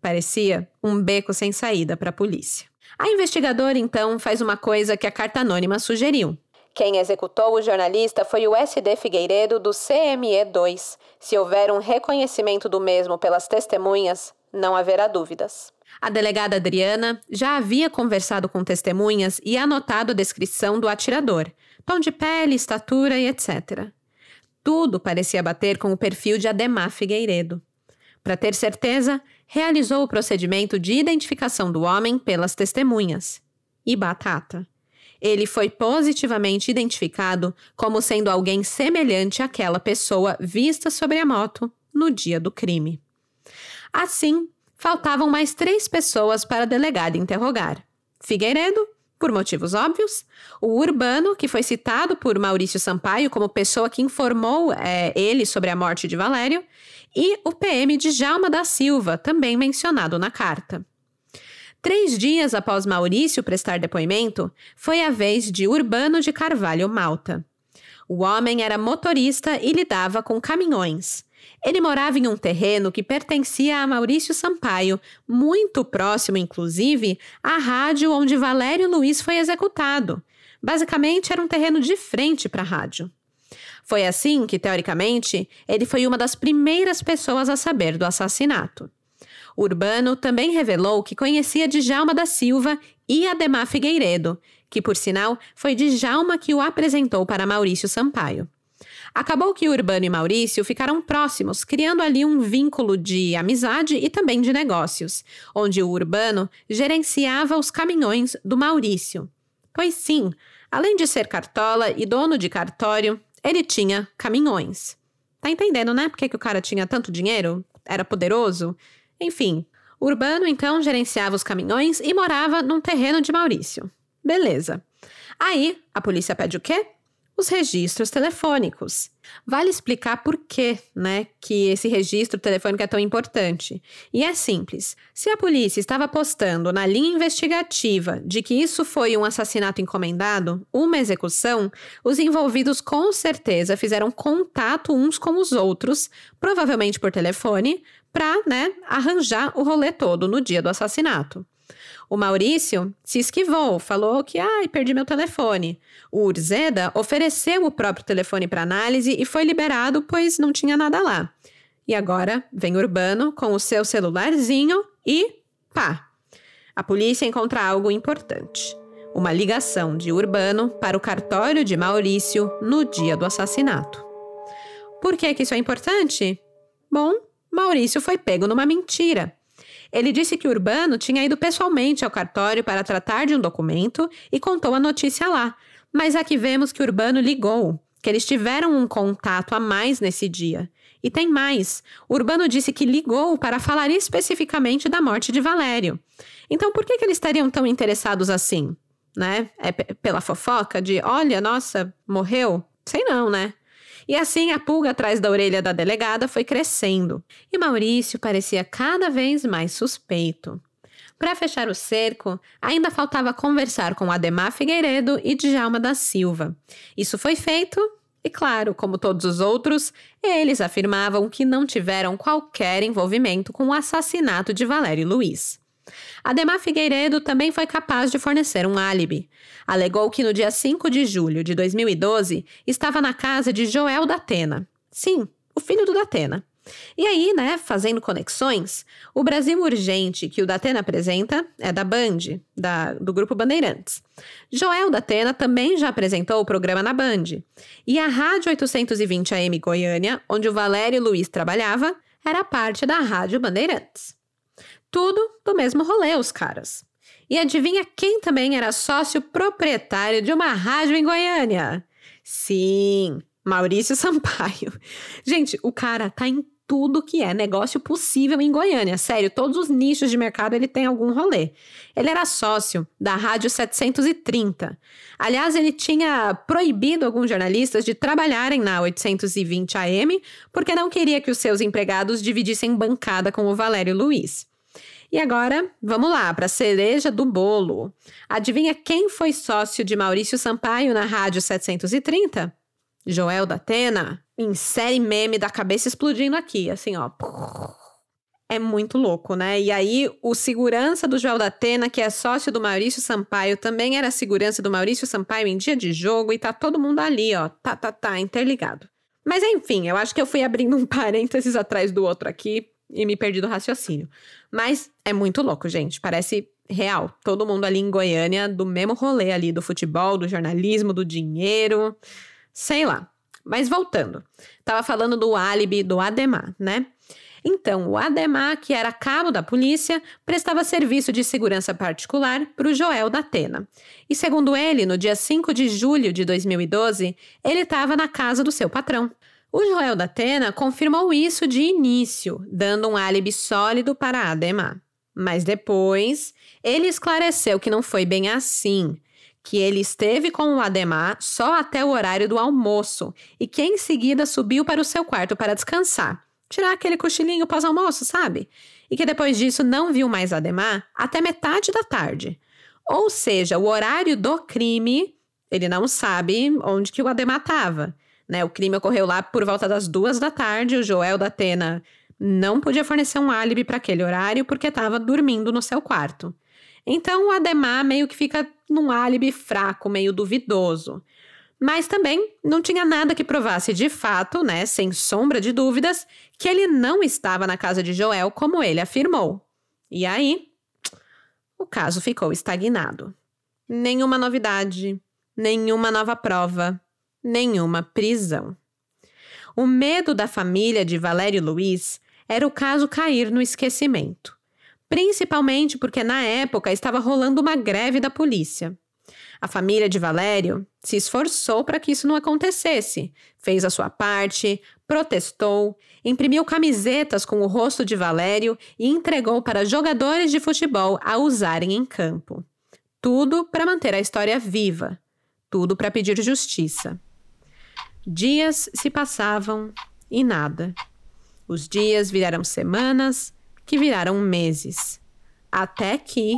Parecia um beco sem saída para a polícia. A investigadora então faz uma coisa que a carta anônima sugeriu. Quem executou o jornalista foi o SD Figueiredo do CME2. Se houver um reconhecimento do mesmo pelas testemunhas, não haverá dúvidas. A delegada Adriana já havia conversado com testemunhas e anotado a descrição do atirador, tom de pele, estatura e etc. Tudo parecia bater com o perfil de Ademar Figueiredo. Para ter certeza, realizou o procedimento de identificação do homem pelas testemunhas. E batata. Ele foi positivamente identificado como sendo alguém semelhante àquela pessoa vista sobre a moto no dia do crime. Assim, faltavam mais três pessoas para a delegada interrogar: Figueiredo, por motivos óbvios, o Urbano, que foi citado por Maurício Sampaio como pessoa que informou é, ele sobre a morte de Valério, e o PM de Jalma da Silva, também mencionado na carta. Três dias após Maurício prestar depoimento, foi a vez de Urbano de Carvalho Malta. O homem era motorista e lidava com caminhões. Ele morava em um terreno que pertencia a Maurício Sampaio, muito próximo, inclusive, à rádio onde Valério Luiz foi executado. Basicamente, era um terreno de frente para a rádio. Foi assim que, teoricamente, ele foi uma das primeiras pessoas a saber do assassinato. Urbano também revelou que conhecia Djalma da Silva e Ademar Figueiredo, que, por sinal, foi Djalma que o apresentou para Maurício Sampaio. Acabou que Urbano e Maurício ficaram próximos, criando ali um vínculo de amizade e também de negócios, onde o Urbano gerenciava os caminhões do Maurício. Pois sim, além de ser cartola e dono de cartório, ele tinha caminhões. Tá entendendo, né? Por que, que o cara tinha tanto dinheiro? Era poderoso? Enfim, Urbano então gerenciava os caminhões e morava num terreno de Maurício. Beleza. Aí, a polícia pede o quê? Os registros telefônicos. Vale explicar por quê, né, que esse registro telefônico é tão importante. E é simples. Se a polícia estava apostando na linha investigativa de que isso foi um assassinato encomendado, uma execução, os envolvidos com certeza fizeram contato uns com os outros, provavelmente por telefone, para, né, arranjar o rolê todo no dia do assassinato. O Maurício se esquivou, falou que, ai, perdi meu telefone. O Urzeda ofereceu o próprio telefone para análise e foi liberado, pois não tinha nada lá. E agora vem Urbano com o seu celularzinho e pá! A polícia encontra algo importante. Uma ligação de Urbano para o cartório de Maurício no dia do assassinato. Por que, que isso é importante? Bom, Maurício foi pego numa mentira. Ele disse que Urbano tinha ido pessoalmente ao cartório para tratar de um documento e contou a notícia lá. Mas aqui vemos que Urbano ligou, que eles tiveram um contato a mais nesse dia. E tem mais. Urbano disse que ligou para falar especificamente da morte de Valério. Então por que, que eles estariam tão interessados assim? Né? É pela fofoca de, olha, nossa, morreu? Sei não, né? E assim a pulga atrás da orelha da delegada foi crescendo, e Maurício parecia cada vez mais suspeito. Para fechar o cerco, ainda faltava conversar com Ademar Figueiredo e Djalma da Silva. Isso foi feito e, claro, como todos os outros, eles afirmavam que não tiveram qualquer envolvimento com o assassinato de Valério Luiz. Ademar Figueiredo também foi capaz de fornecer um álibi. Alegou que no dia 5 de julho de 2012 estava na casa de Joel da Atena. Sim, o o filho do Datena. E aí, né, fazendo conexões, o Brasil Urgente, que o Datena apresenta, é da Band, da, do Grupo Bandeirantes. Joel Datena também já apresentou o programa na Band. E a Rádio 820 AM Goiânia, onde o Valério Luiz trabalhava, era parte da Rádio Bandeirantes. Tudo do mesmo rolê, os caras. E adivinha quem também era sócio proprietário de uma rádio em Goiânia? Sim, Maurício Sampaio. Gente, o cara tá em tudo que é negócio possível em Goiânia. Sério, todos os nichos de mercado ele tem algum rolê. Ele era sócio da Rádio 730. Aliás, ele tinha proibido alguns jornalistas de trabalharem na 820 AM porque não queria que os seus empregados dividissem bancada com o Valério Luiz. E agora, vamos lá, para a cereja do bolo. Adivinha quem foi sócio de Maurício Sampaio na Rádio 730? Joel da Atena, série meme da cabeça explodindo aqui, assim, ó. É muito louco, né? E aí, o segurança do Joel da Atena, que é sócio do Maurício Sampaio, também era segurança do Maurício Sampaio em dia de jogo, e tá todo mundo ali, ó. Tá, tá, tá, interligado. Mas enfim, eu acho que eu fui abrindo um parênteses atrás do outro aqui e me perdi do raciocínio. Mas é muito louco, gente. Parece real. Todo mundo ali em Goiânia, do mesmo rolê ali do futebol, do jornalismo, do dinheiro. Sei lá. Mas voltando, tava falando do álibi do Ademar, né? Então, o Ademar, que era cabo da polícia, prestava serviço de segurança particular para o Joel da Atena. E segundo ele, no dia 5 de julho de 2012, ele estava na casa do seu patrão. O Joel da Atena confirmou isso de início, dando um álibi sólido para Ademar. Mas depois, ele esclareceu que não foi bem assim que ele esteve com o Ademar só até o horário do almoço e que em seguida subiu para o seu quarto para descansar, tirar aquele cochilinho pós-almoço, sabe? E que depois disso não viu mais Ademar até metade da tarde. Ou seja, o horário do crime, ele não sabe onde que o Ademar estava. Né? O crime ocorreu lá por volta das duas da tarde, o Joel da Atena não podia fornecer um álibi para aquele horário porque estava dormindo no seu quarto. Então o Ademar meio que fica num álibi fraco, meio duvidoso. Mas também não tinha nada que provasse de fato, né, sem sombra de dúvidas, que ele não estava na casa de Joel como ele afirmou. E aí, o caso ficou estagnado. Nenhuma novidade, nenhuma nova prova, nenhuma prisão. O medo da família de Valério Luiz era o caso cair no esquecimento principalmente porque na época estava rolando uma greve da polícia. A família de Valério se esforçou para que isso não acontecesse, fez a sua parte, protestou, imprimiu camisetas com o rosto de Valério e entregou para jogadores de futebol a usarem em campo. Tudo para manter a história viva, tudo para pedir justiça. Dias se passavam e nada. Os dias viraram semanas, que viraram meses. Até que.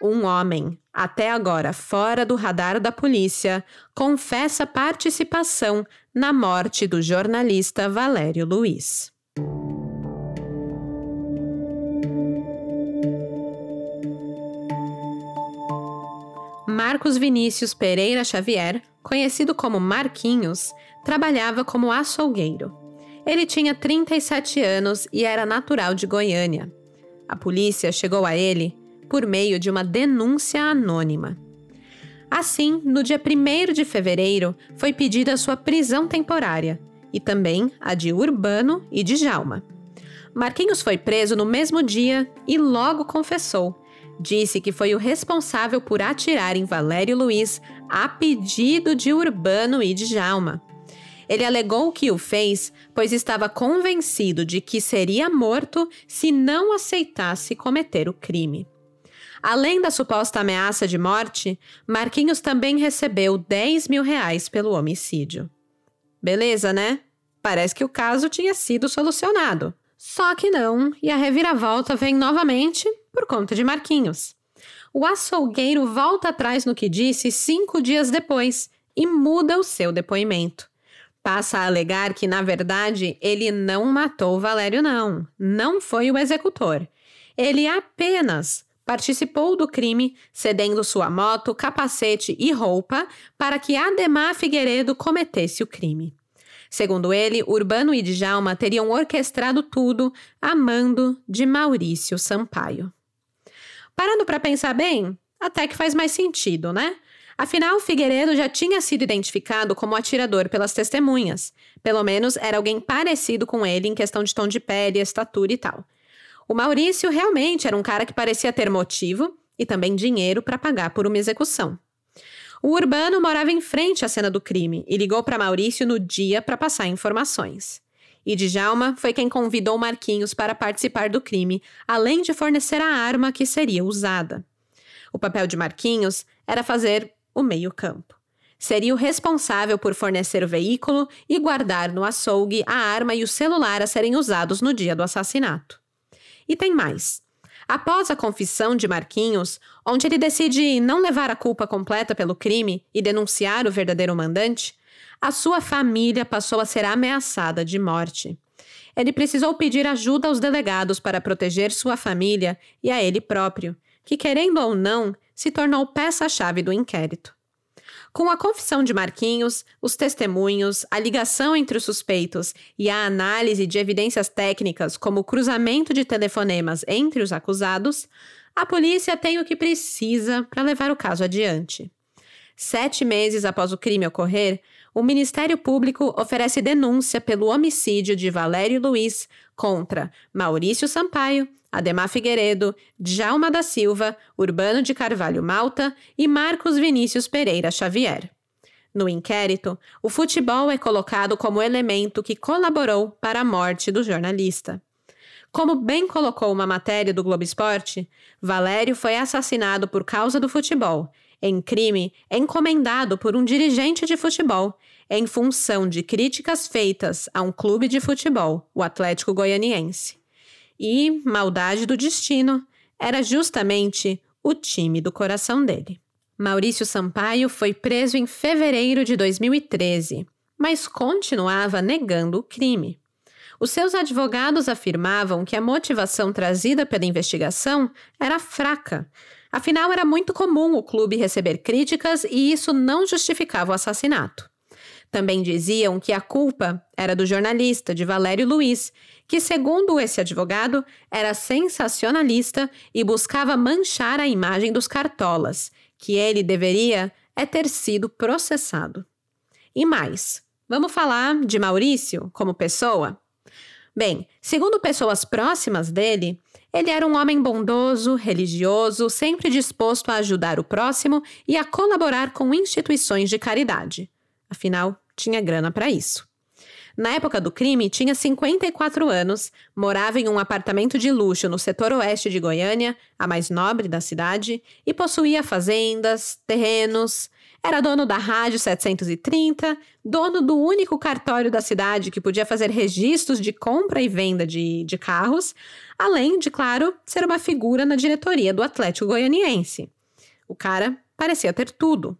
Um homem, até agora fora do radar da polícia, confessa participação na morte do jornalista Valério Luiz. Marcos Vinícius Pereira Xavier, conhecido como Marquinhos, trabalhava como açougueiro. Ele tinha 37 anos e era natural de Goiânia. A polícia chegou a ele por meio de uma denúncia anônima. Assim, no dia 1 de fevereiro, foi pedida sua prisão temporária e também a de Urbano e de Jalma. Marquinhos foi preso no mesmo dia e logo confessou. Disse que foi o responsável por atirar em Valério Luiz a pedido de Urbano e de Jalma. Ele alegou que o fez pois estava convencido de que seria morto se não aceitasse cometer o crime. Além da suposta ameaça de morte, Marquinhos também recebeu 10 mil reais pelo homicídio. Beleza, né? Parece que o caso tinha sido solucionado. Só que não, e a reviravolta vem novamente por conta de Marquinhos. O açougueiro volta atrás no que disse cinco dias depois e muda o seu depoimento passa a alegar que, na verdade, ele não matou Valério, não. Não foi o executor. Ele apenas participou do crime, cedendo sua moto, capacete e roupa para que Ademar Figueiredo cometesse o crime. Segundo ele, Urbano e Djalma teriam orquestrado tudo a mando de Maurício Sampaio. Parando para pensar bem, até que faz mais sentido, né? Afinal, Figueiredo já tinha sido identificado como atirador pelas testemunhas. Pelo menos era alguém parecido com ele em questão de tom de pele, estatura e tal. O Maurício realmente era um cara que parecia ter motivo e também dinheiro para pagar por uma execução. O Urbano morava em frente à cena do crime e ligou para Maurício no dia para passar informações. E Djalma foi quem convidou Marquinhos para participar do crime, além de fornecer a arma que seria usada. O papel de Marquinhos era fazer o meio-campo. Seria o responsável por fornecer o veículo e guardar no açougue a arma e o celular a serem usados no dia do assassinato. E tem mais. Após a confissão de Marquinhos, onde ele decide não levar a culpa completa pelo crime e denunciar o verdadeiro mandante, a sua família passou a ser ameaçada de morte. Ele precisou pedir ajuda aos delegados para proteger sua família e a ele próprio, que, querendo ou não, se tornou peça-chave do inquérito. Com a confissão de Marquinhos, os testemunhos, a ligação entre os suspeitos e a análise de evidências técnicas, como o cruzamento de telefonemas entre os acusados, a polícia tem o que precisa para levar o caso adiante. Sete meses após o crime ocorrer, o Ministério Público oferece denúncia pelo homicídio de Valério Luiz contra Maurício Sampaio, Ademar Figueiredo, Djalma da Silva, Urbano de Carvalho Malta e Marcos Vinícius Pereira Xavier. No inquérito, o futebol é colocado como elemento que colaborou para a morte do jornalista. Como bem colocou uma matéria do Globo Esporte, Valério foi assassinado por causa do futebol, em crime encomendado por um dirigente de futebol, em função de críticas feitas a um clube de futebol, o Atlético Goianiense. E, maldade do destino, era justamente o time do coração dele. Maurício Sampaio foi preso em fevereiro de 2013, mas continuava negando o crime. Os seus advogados afirmavam que a motivação trazida pela investigação era fraca. Afinal, era muito comum o clube receber críticas e isso não justificava o assassinato. Também diziam que a culpa era do jornalista, de Valério Luiz, que, segundo esse advogado, era sensacionalista e buscava manchar a imagem dos cartolas, que ele deveria é ter sido processado. E mais, vamos falar de Maurício como pessoa? Bem, segundo pessoas próximas dele, ele era um homem bondoso, religioso, sempre disposto a ajudar o próximo e a colaborar com instituições de caridade. Afinal, tinha grana para isso. Na época do crime, tinha 54 anos, morava em um apartamento de luxo no setor oeste de Goiânia, a mais nobre da cidade, e possuía fazendas, terrenos. Era dono da Rádio 730, dono do único cartório da cidade que podia fazer registros de compra e venda de, de carros, além de, claro, ser uma figura na diretoria do Atlético Goianiense. O cara parecia ter tudo.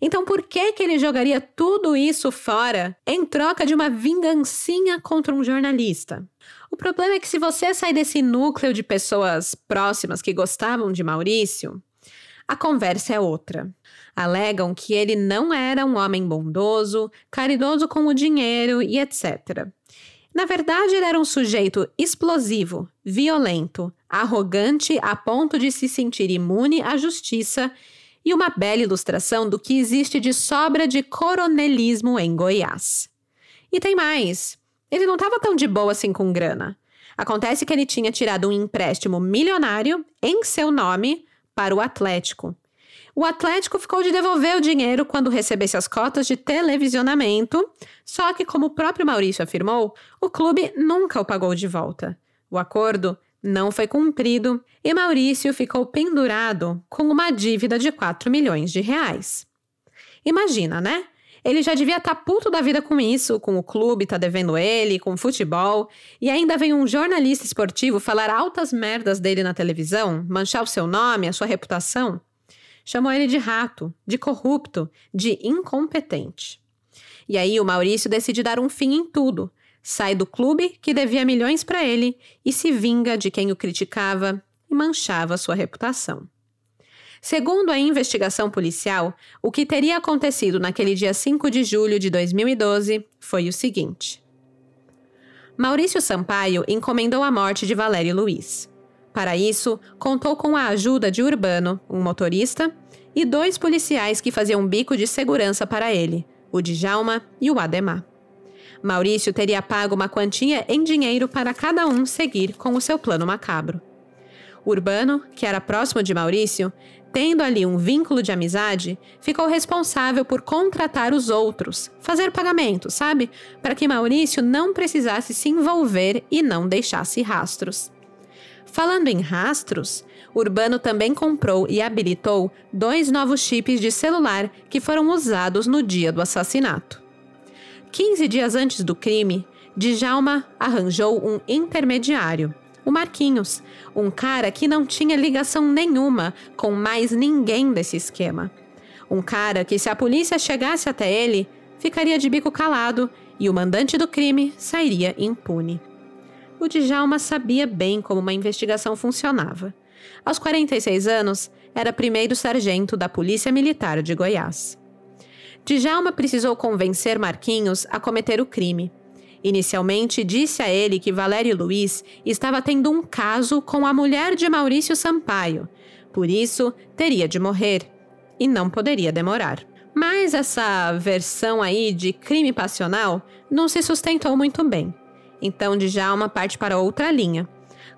Então por que que ele jogaria tudo isso fora em troca de uma vingancinha contra um jornalista? O problema é que se você sair desse núcleo de pessoas próximas que gostavam de Maurício, a conversa é outra. Alegam que ele não era um homem bondoso, caridoso com o dinheiro e etc. Na verdade, ele era um sujeito explosivo, violento, arrogante a ponto de se sentir imune à justiça e uma bela ilustração do que existe de sobra de coronelismo em Goiás. E tem mais. Ele não estava tão de boa assim com grana. Acontece que ele tinha tirado um empréstimo milionário em seu nome para o Atlético. O Atlético ficou de devolver o dinheiro quando recebesse as cotas de televisionamento, só que, como o próprio Maurício afirmou, o clube nunca o pagou de volta. O acordo não foi cumprido e Maurício ficou pendurado com uma dívida de 4 milhões de reais. Imagina, né? Ele já devia estar tá puto da vida com isso, com o clube tá devendo ele, com o futebol, e ainda vem um jornalista esportivo falar altas merdas dele na televisão, manchar o seu nome, a sua reputação. Chamou ele de rato, de corrupto, de incompetente. E aí o Maurício decide dar um fim em tudo, sai do clube que devia milhões para ele e se vinga de quem o criticava e manchava sua reputação. Segundo a investigação policial, o que teria acontecido naquele dia 5 de julho de 2012 foi o seguinte: Maurício Sampaio encomendou a morte de Valério Luiz. Para isso, contou com a ajuda de Urbano, um motorista, e dois policiais que faziam bico de segurança para ele, o Djalma e o Ademar. Maurício teria pago uma quantia em dinheiro para cada um seguir com o seu plano macabro. Urbano, que era próximo de Maurício, tendo ali um vínculo de amizade, ficou responsável por contratar os outros, fazer pagamento, sabe? Para que Maurício não precisasse se envolver e não deixasse rastros. Falando em rastros, Urbano também comprou e habilitou dois novos chips de celular que foram usados no dia do assassinato. 15 dias antes do crime, Djalma arranjou um intermediário, o Marquinhos, um cara que não tinha ligação nenhuma com mais ninguém desse esquema. Um cara que, se a polícia chegasse até ele, ficaria de bico calado e o mandante do crime sairia impune. O Djalma sabia bem como uma investigação funcionava. Aos 46 anos, era primeiro sargento da Polícia Militar de Goiás. Djalma precisou convencer Marquinhos a cometer o crime. Inicialmente, disse a ele que Valério Luiz estava tendo um caso com a mulher de Maurício Sampaio, por isso teria de morrer e não poderia demorar. Mas essa versão aí de crime passional não se sustentou muito bem. Então Djalma parte para outra linha.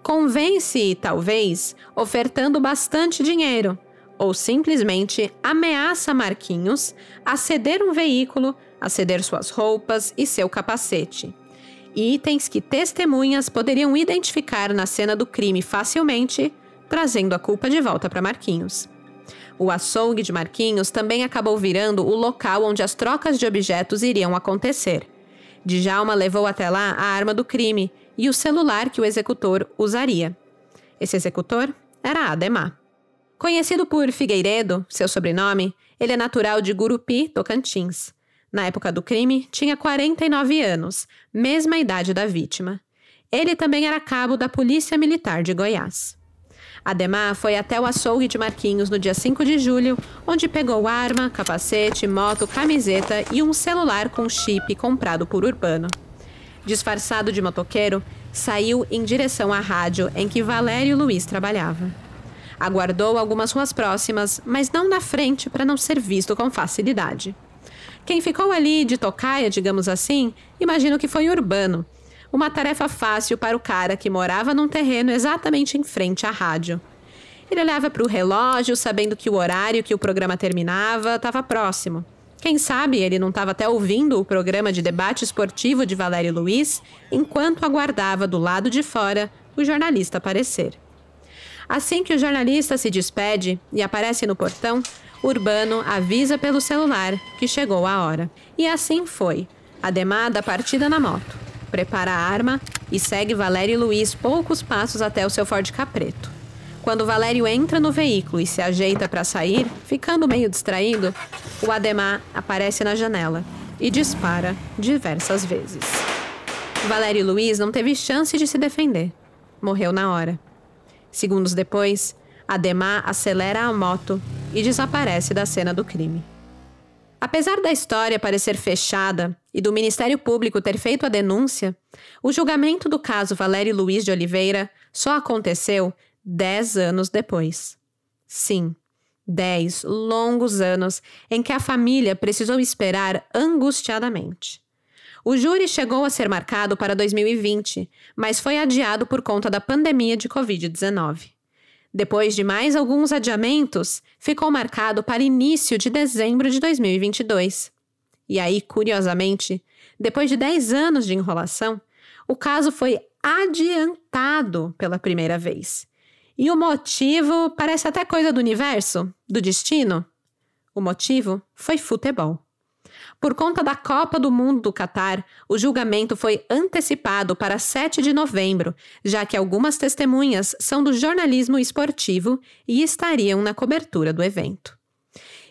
Convence, talvez, ofertando bastante dinheiro, ou simplesmente ameaça Marquinhos a ceder um veículo, a ceder suas roupas e seu capacete. Itens que testemunhas poderiam identificar na cena do crime facilmente, trazendo a culpa de volta para Marquinhos. O açougue de Marquinhos também acabou virando o local onde as trocas de objetos iriam acontecer. Djalma levou até lá a arma do crime e o celular que o executor usaria. Esse executor era Ademar. Conhecido por Figueiredo, seu sobrenome, ele é natural de Gurupi, Tocantins. Na época do crime, tinha 49 anos, mesma idade da vítima. Ele também era cabo da Polícia Militar de Goiás. Ademar foi até o açougue de Marquinhos no dia 5 de julho, onde pegou arma, capacete, moto, camiseta e um celular com chip comprado por Urbano. Disfarçado de motoqueiro, saiu em direção à rádio em que Valério Luiz trabalhava. Aguardou algumas ruas próximas, mas não na frente para não ser visto com facilidade. Quem ficou ali de tocaia, digamos assim, imagino que foi Urbano, uma tarefa fácil para o cara que morava num terreno exatamente em frente à rádio. Ele olhava para o relógio, sabendo que o horário que o programa terminava estava próximo. Quem sabe ele não estava até ouvindo o programa de debate esportivo de Valério Luiz, enquanto aguardava do lado de fora o jornalista aparecer. Assim que o jornalista se despede e aparece no portão, Urbano avisa pelo celular que chegou a hora. E assim foi. Ademar da partida na moto prepara a arma e segue Valério Luiz poucos passos até o seu Ford Capreto. Quando Valério entra no veículo e se ajeita para sair, ficando meio distraído, o Ademar aparece na janela e dispara diversas vezes. Valério Luiz não teve chance de se defender. Morreu na hora. Segundos depois, Ademar acelera a moto e desaparece da cena do crime. Apesar da história parecer fechada e do Ministério Público ter feito a denúncia, o julgamento do caso Valério Luiz de Oliveira só aconteceu dez anos depois. Sim, dez longos anos em que a família precisou esperar angustiadamente. O júri chegou a ser marcado para 2020, mas foi adiado por conta da pandemia de Covid-19. Depois de mais alguns adiamentos, ficou marcado para início de dezembro de 2022. E aí, curiosamente, depois de 10 anos de enrolação, o caso foi adiantado pela primeira vez. E o motivo parece até coisa do universo, do destino. O motivo foi futebol. Por conta da Copa do Mundo do Catar, o julgamento foi antecipado para 7 de novembro, já que algumas testemunhas são do jornalismo esportivo e estariam na cobertura do evento.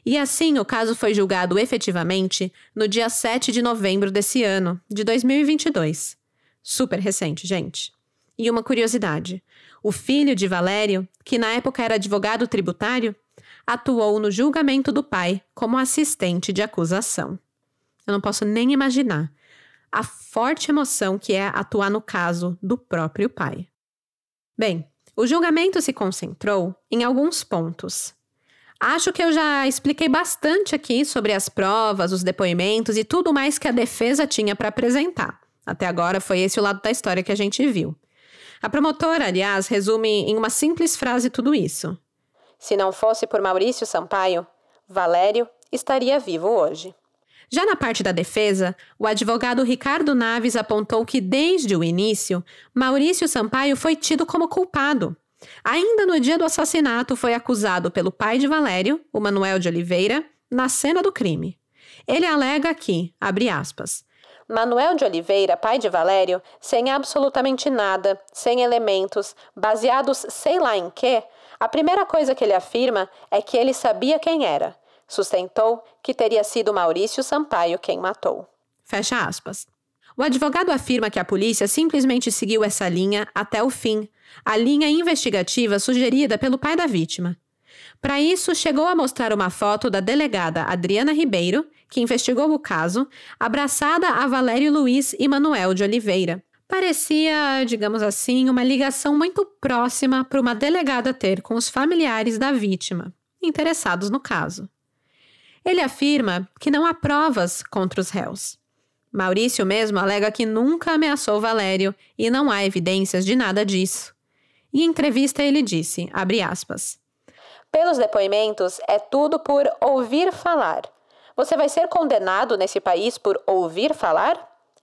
E assim, o caso foi julgado efetivamente no dia 7 de novembro desse ano, de 2022. Super recente, gente. E uma curiosidade: O filho de Valério, que na época era advogado tributário, atuou no julgamento do pai como assistente de acusação. Eu não posso nem imaginar a forte emoção que é atuar no caso do próprio pai. Bem, o julgamento se concentrou em alguns pontos. Acho que eu já expliquei bastante aqui sobre as provas, os depoimentos e tudo mais que a defesa tinha para apresentar. Até agora foi esse o lado da história que a gente viu. A promotora, aliás, resume em uma simples frase tudo isso. Se não fosse por Maurício Sampaio, Valério estaria vivo hoje. Já na parte da defesa, o advogado Ricardo Naves apontou que, desde o início, Maurício Sampaio foi tido como culpado. Ainda no dia do assassinato, foi acusado pelo pai de Valério, o Manuel de Oliveira, na cena do crime. Ele alega aqui, abre aspas, Manuel de Oliveira, pai de Valério, sem absolutamente nada, sem elementos, baseados sei lá em quê, a primeira coisa que ele afirma é que ele sabia quem era. Sustentou que teria sido Maurício Sampaio quem matou. Fecha aspas. O advogado afirma que a polícia simplesmente seguiu essa linha até o fim, a linha investigativa sugerida pelo pai da vítima. Para isso, chegou a mostrar uma foto da delegada Adriana Ribeiro, que investigou o caso, abraçada a Valério Luiz e Manuel de Oliveira. Parecia, digamos assim, uma ligação muito próxima para uma delegada ter com os familiares da vítima, interessados no caso. Ele afirma que não há provas contra os réus. Maurício mesmo alega que nunca ameaçou Valério e não há evidências de nada disso. Em entrevista ele disse, aspas, Pelos depoimentos, é tudo por ouvir falar. Você vai ser condenado nesse país por ouvir falar?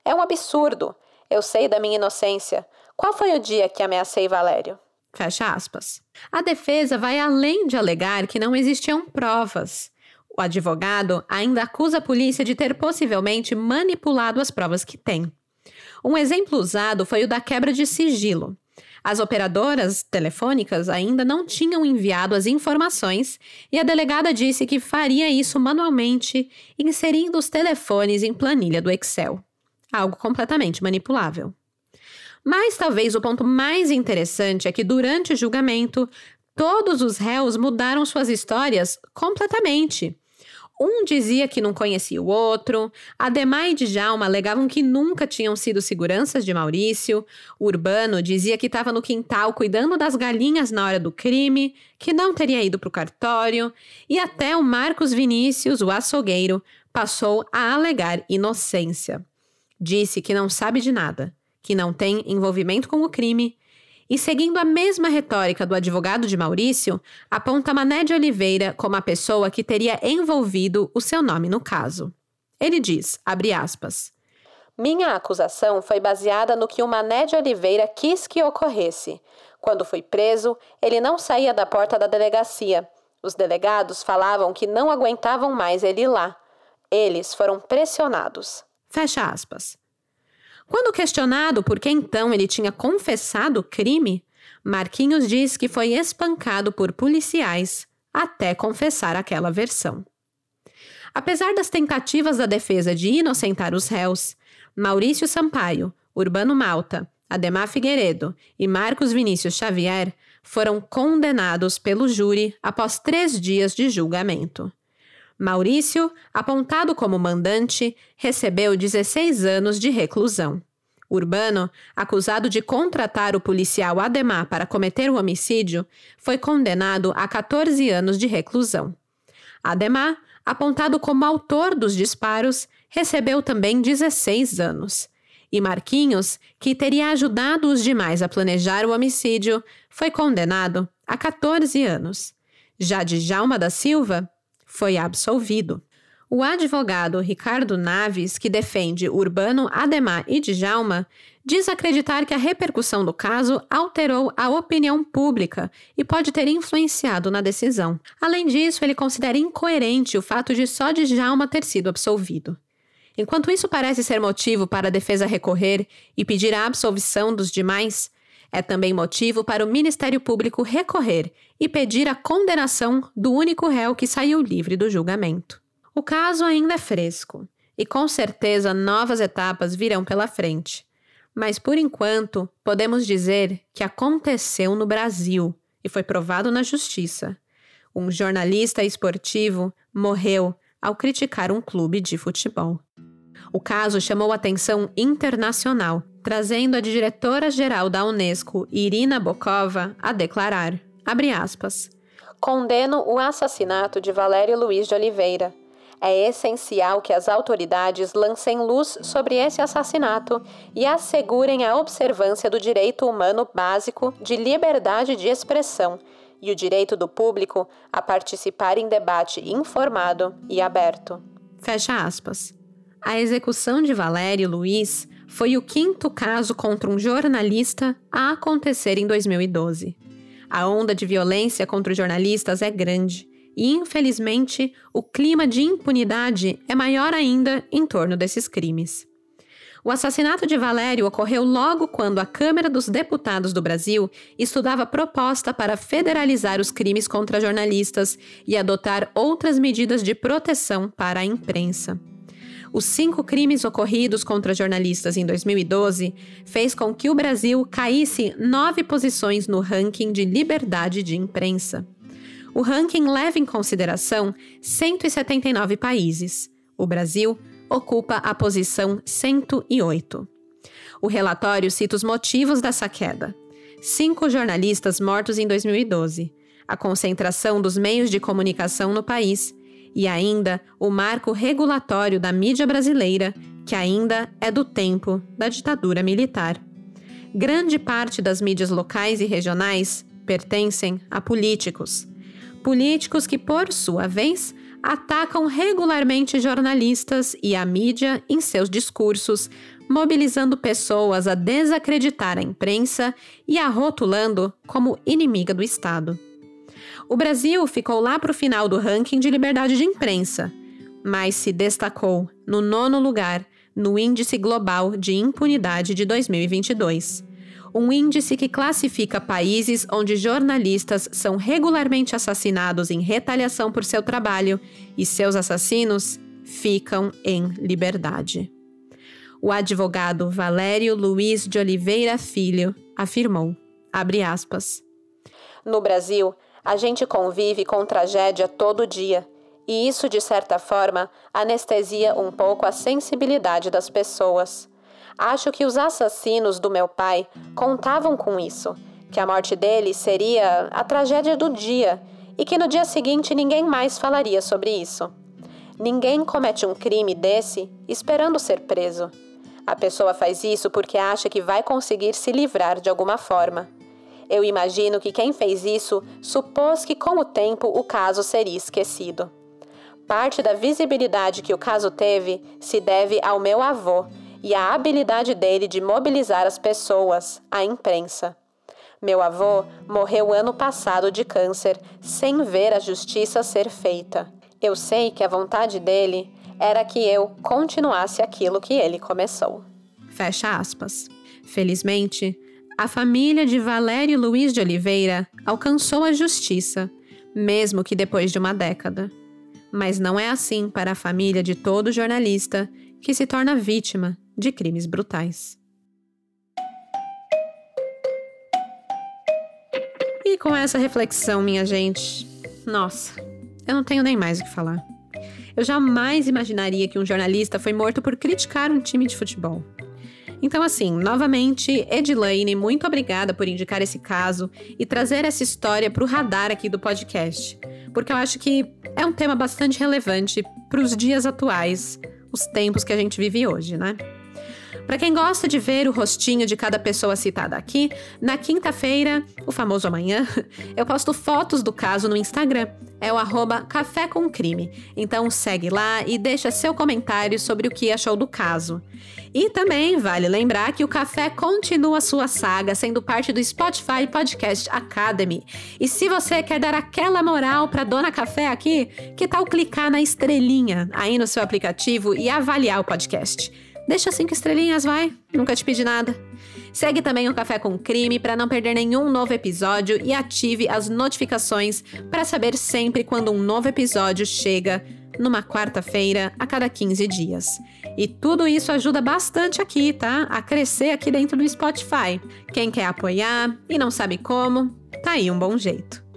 É um absurdo. Eu sei da minha inocência. Qual foi o dia que ameacei Valério? Fecha aspas. A defesa vai além de alegar que não existiam provas. O advogado ainda acusa a polícia de ter possivelmente manipulado as provas que tem. Um exemplo usado foi o da quebra de sigilo. As operadoras telefônicas ainda não tinham enviado as informações e a delegada disse que faria isso manualmente, inserindo os telefones em planilha do Excel. Algo completamente manipulável. Mas talvez o ponto mais interessante é que durante o julgamento, todos os réus mudaram suas histórias completamente. Um dizia que não conhecia o outro, Ademar e Djalma alegavam que nunca tinham sido seguranças de Maurício, o Urbano dizia que estava no quintal cuidando das galinhas na hora do crime, que não teria ido para o cartório, e até o Marcos Vinícius, o açougueiro, passou a alegar inocência. Disse que não sabe de nada, que não tem envolvimento com o crime e, seguindo a mesma retórica do advogado de Maurício, aponta Mané de Oliveira como a pessoa que teria envolvido o seu nome no caso. Ele diz, abre aspas, Minha acusação foi baseada no que o Mané de Oliveira quis que ocorresse. Quando fui preso, ele não saía da porta da delegacia. Os delegados falavam que não aguentavam mais ele lá. Eles foram pressionados. Fecha aspas. Quando questionado por que então ele tinha confessado o crime, Marquinhos diz que foi espancado por policiais até confessar aquela versão. Apesar das tentativas da defesa de inocentar os réus, Maurício Sampaio, Urbano Malta, Ademar Figueiredo e Marcos Vinícius Xavier foram condenados pelo júri após três dias de julgamento. Maurício, apontado como mandante, recebeu 16 anos de reclusão. Urbano, acusado de contratar o policial Ademar para cometer o homicídio, foi condenado a 14 anos de reclusão. Ademar, apontado como autor dos disparos, recebeu também 16 anos. E Marquinhos, que teria ajudado os demais a planejar o homicídio, foi condenado a 14 anos. Já Djalma da Silva foi absolvido. O advogado Ricardo Naves, que defende Urbano, Ademar e Djalma, diz acreditar que a repercussão do caso alterou a opinião pública e pode ter influenciado na decisão. Além disso, ele considera incoerente o fato de só Djalma ter sido absolvido. Enquanto isso parece ser motivo para a defesa recorrer e pedir a absolvição dos demais, é também motivo para o Ministério Público recorrer e pedir a condenação do único réu que saiu livre do julgamento. O caso ainda é fresco e com certeza novas etapas virão pela frente. Mas por enquanto, podemos dizer que aconteceu no Brasil e foi provado na justiça. Um jornalista esportivo morreu ao criticar um clube de futebol. O caso chamou atenção internacional, trazendo a diretora-geral da Unesco, Irina Bokova, a declarar, aspas, Condeno o assassinato de Valério Luiz de Oliveira. É essencial que as autoridades lancem luz sobre esse assassinato e assegurem a observância do direito humano básico de liberdade de expressão e o direito do público a participar em debate informado e aberto. Fecha aspas. A execução de Valério Luiz foi o quinto caso contra um jornalista a acontecer em 2012. A onda de violência contra os jornalistas é grande e, infelizmente, o clima de impunidade é maior ainda em torno desses crimes. O assassinato de Valério ocorreu logo quando a Câmara dos Deputados do Brasil estudava proposta para federalizar os crimes contra jornalistas e adotar outras medidas de proteção para a imprensa. Os cinco crimes ocorridos contra jornalistas em 2012 fez com que o Brasil caísse nove posições no ranking de liberdade de imprensa. O ranking leva em consideração 179 países. O Brasil ocupa a posição 108. O relatório cita os motivos dessa queda. Cinco jornalistas mortos em 2012, a concentração dos meios de comunicação no país e ainda o marco regulatório da mídia brasileira, que ainda é do tempo da ditadura militar. Grande parte das mídias locais e regionais pertencem a políticos. Políticos que, por sua vez, atacam regularmente jornalistas e a mídia em seus discursos, mobilizando pessoas a desacreditar a imprensa e a rotulando como inimiga do Estado. O Brasil ficou lá para o final do ranking de liberdade de imprensa, mas se destacou no nono lugar no Índice Global de Impunidade de 2022 um índice que classifica países onde jornalistas são regularmente assassinados em retaliação por seu trabalho e seus assassinos ficam em liberdade. O advogado Valério Luiz de Oliveira Filho afirmou, aspas, No Brasil, a gente convive com tragédia todo dia, e isso, de certa forma, anestesia um pouco a sensibilidade das pessoas. Acho que os assassinos do meu pai contavam com isso, que a morte dele seria a tragédia do dia e que no dia seguinte ninguém mais falaria sobre isso. Ninguém comete um crime desse esperando ser preso. A pessoa faz isso porque acha que vai conseguir se livrar de alguma forma. Eu imagino que quem fez isso supôs que com o tempo o caso seria esquecido. Parte da visibilidade que o caso teve se deve ao meu avô, e a habilidade dele de mobilizar as pessoas, a imprensa. Meu avô morreu ano passado de câncer, sem ver a justiça ser feita. Eu sei que a vontade dele era que eu continuasse aquilo que ele começou. Fecha aspas. Felizmente, a família de Valério Luiz de Oliveira alcançou a justiça, mesmo que depois de uma década. Mas não é assim para a família de todo jornalista que se torna vítima de crimes brutais. E com essa reflexão, minha gente, nossa, eu não tenho nem mais o que falar. Eu jamais imaginaria que um jornalista foi morto por criticar um time de futebol. Então, assim, novamente, Edilane, muito obrigada por indicar esse caso e trazer essa história para o radar aqui do podcast, porque eu acho que é um tema bastante relevante para os dias atuais, os tempos que a gente vive hoje, né? Para quem gosta de ver o rostinho de cada pessoa citada aqui, na quinta-feira, o famoso amanhã, eu posto fotos do caso no Instagram. É o arroba Café com Crime. Então segue lá e deixa seu comentário sobre o que achou do caso. E também vale lembrar que o Café continua sua saga sendo parte do Spotify Podcast Academy. E se você quer dar aquela moral para Dona Café aqui, que tal clicar na estrelinha aí no seu aplicativo e avaliar o podcast? Deixa cinco estrelinhas, vai. Nunca te pedi nada. Segue também o Café com Crime para não perder nenhum novo episódio e ative as notificações para saber sempre quando um novo episódio chega numa quarta-feira a cada 15 dias. E tudo isso ajuda bastante aqui, tá? A crescer aqui dentro do Spotify. Quem quer apoiar e não sabe como, tá aí um bom jeito.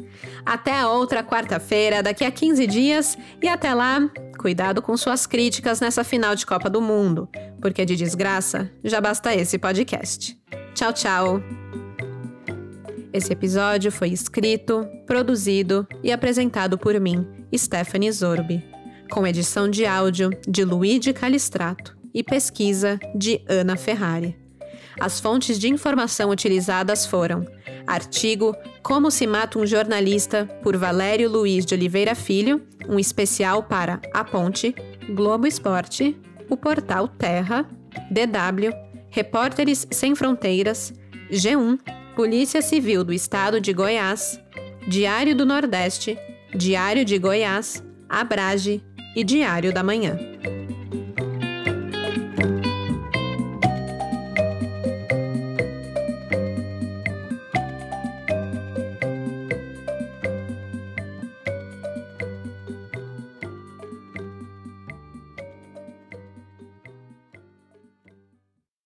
Até a outra quarta-feira, daqui a 15 dias, e até lá, cuidado com suas críticas nessa final de Copa do Mundo, porque de desgraça já basta esse podcast. Tchau, tchau! Esse episódio foi escrito, produzido e apresentado por mim, Stephanie Zorbi, com edição de áudio de Luigi Calistrato e pesquisa de Ana Ferrari. As fontes de informação utilizadas foram artigo Como se mata um jornalista por Valério Luiz de Oliveira Filho, um especial para A Ponte, Globo Esporte, o portal Terra, DW, Repórteres Sem Fronteiras, G1 Polícia Civil do Estado de Goiás, Diário do Nordeste, Diário de Goiás, Abrage e Diário da Manhã.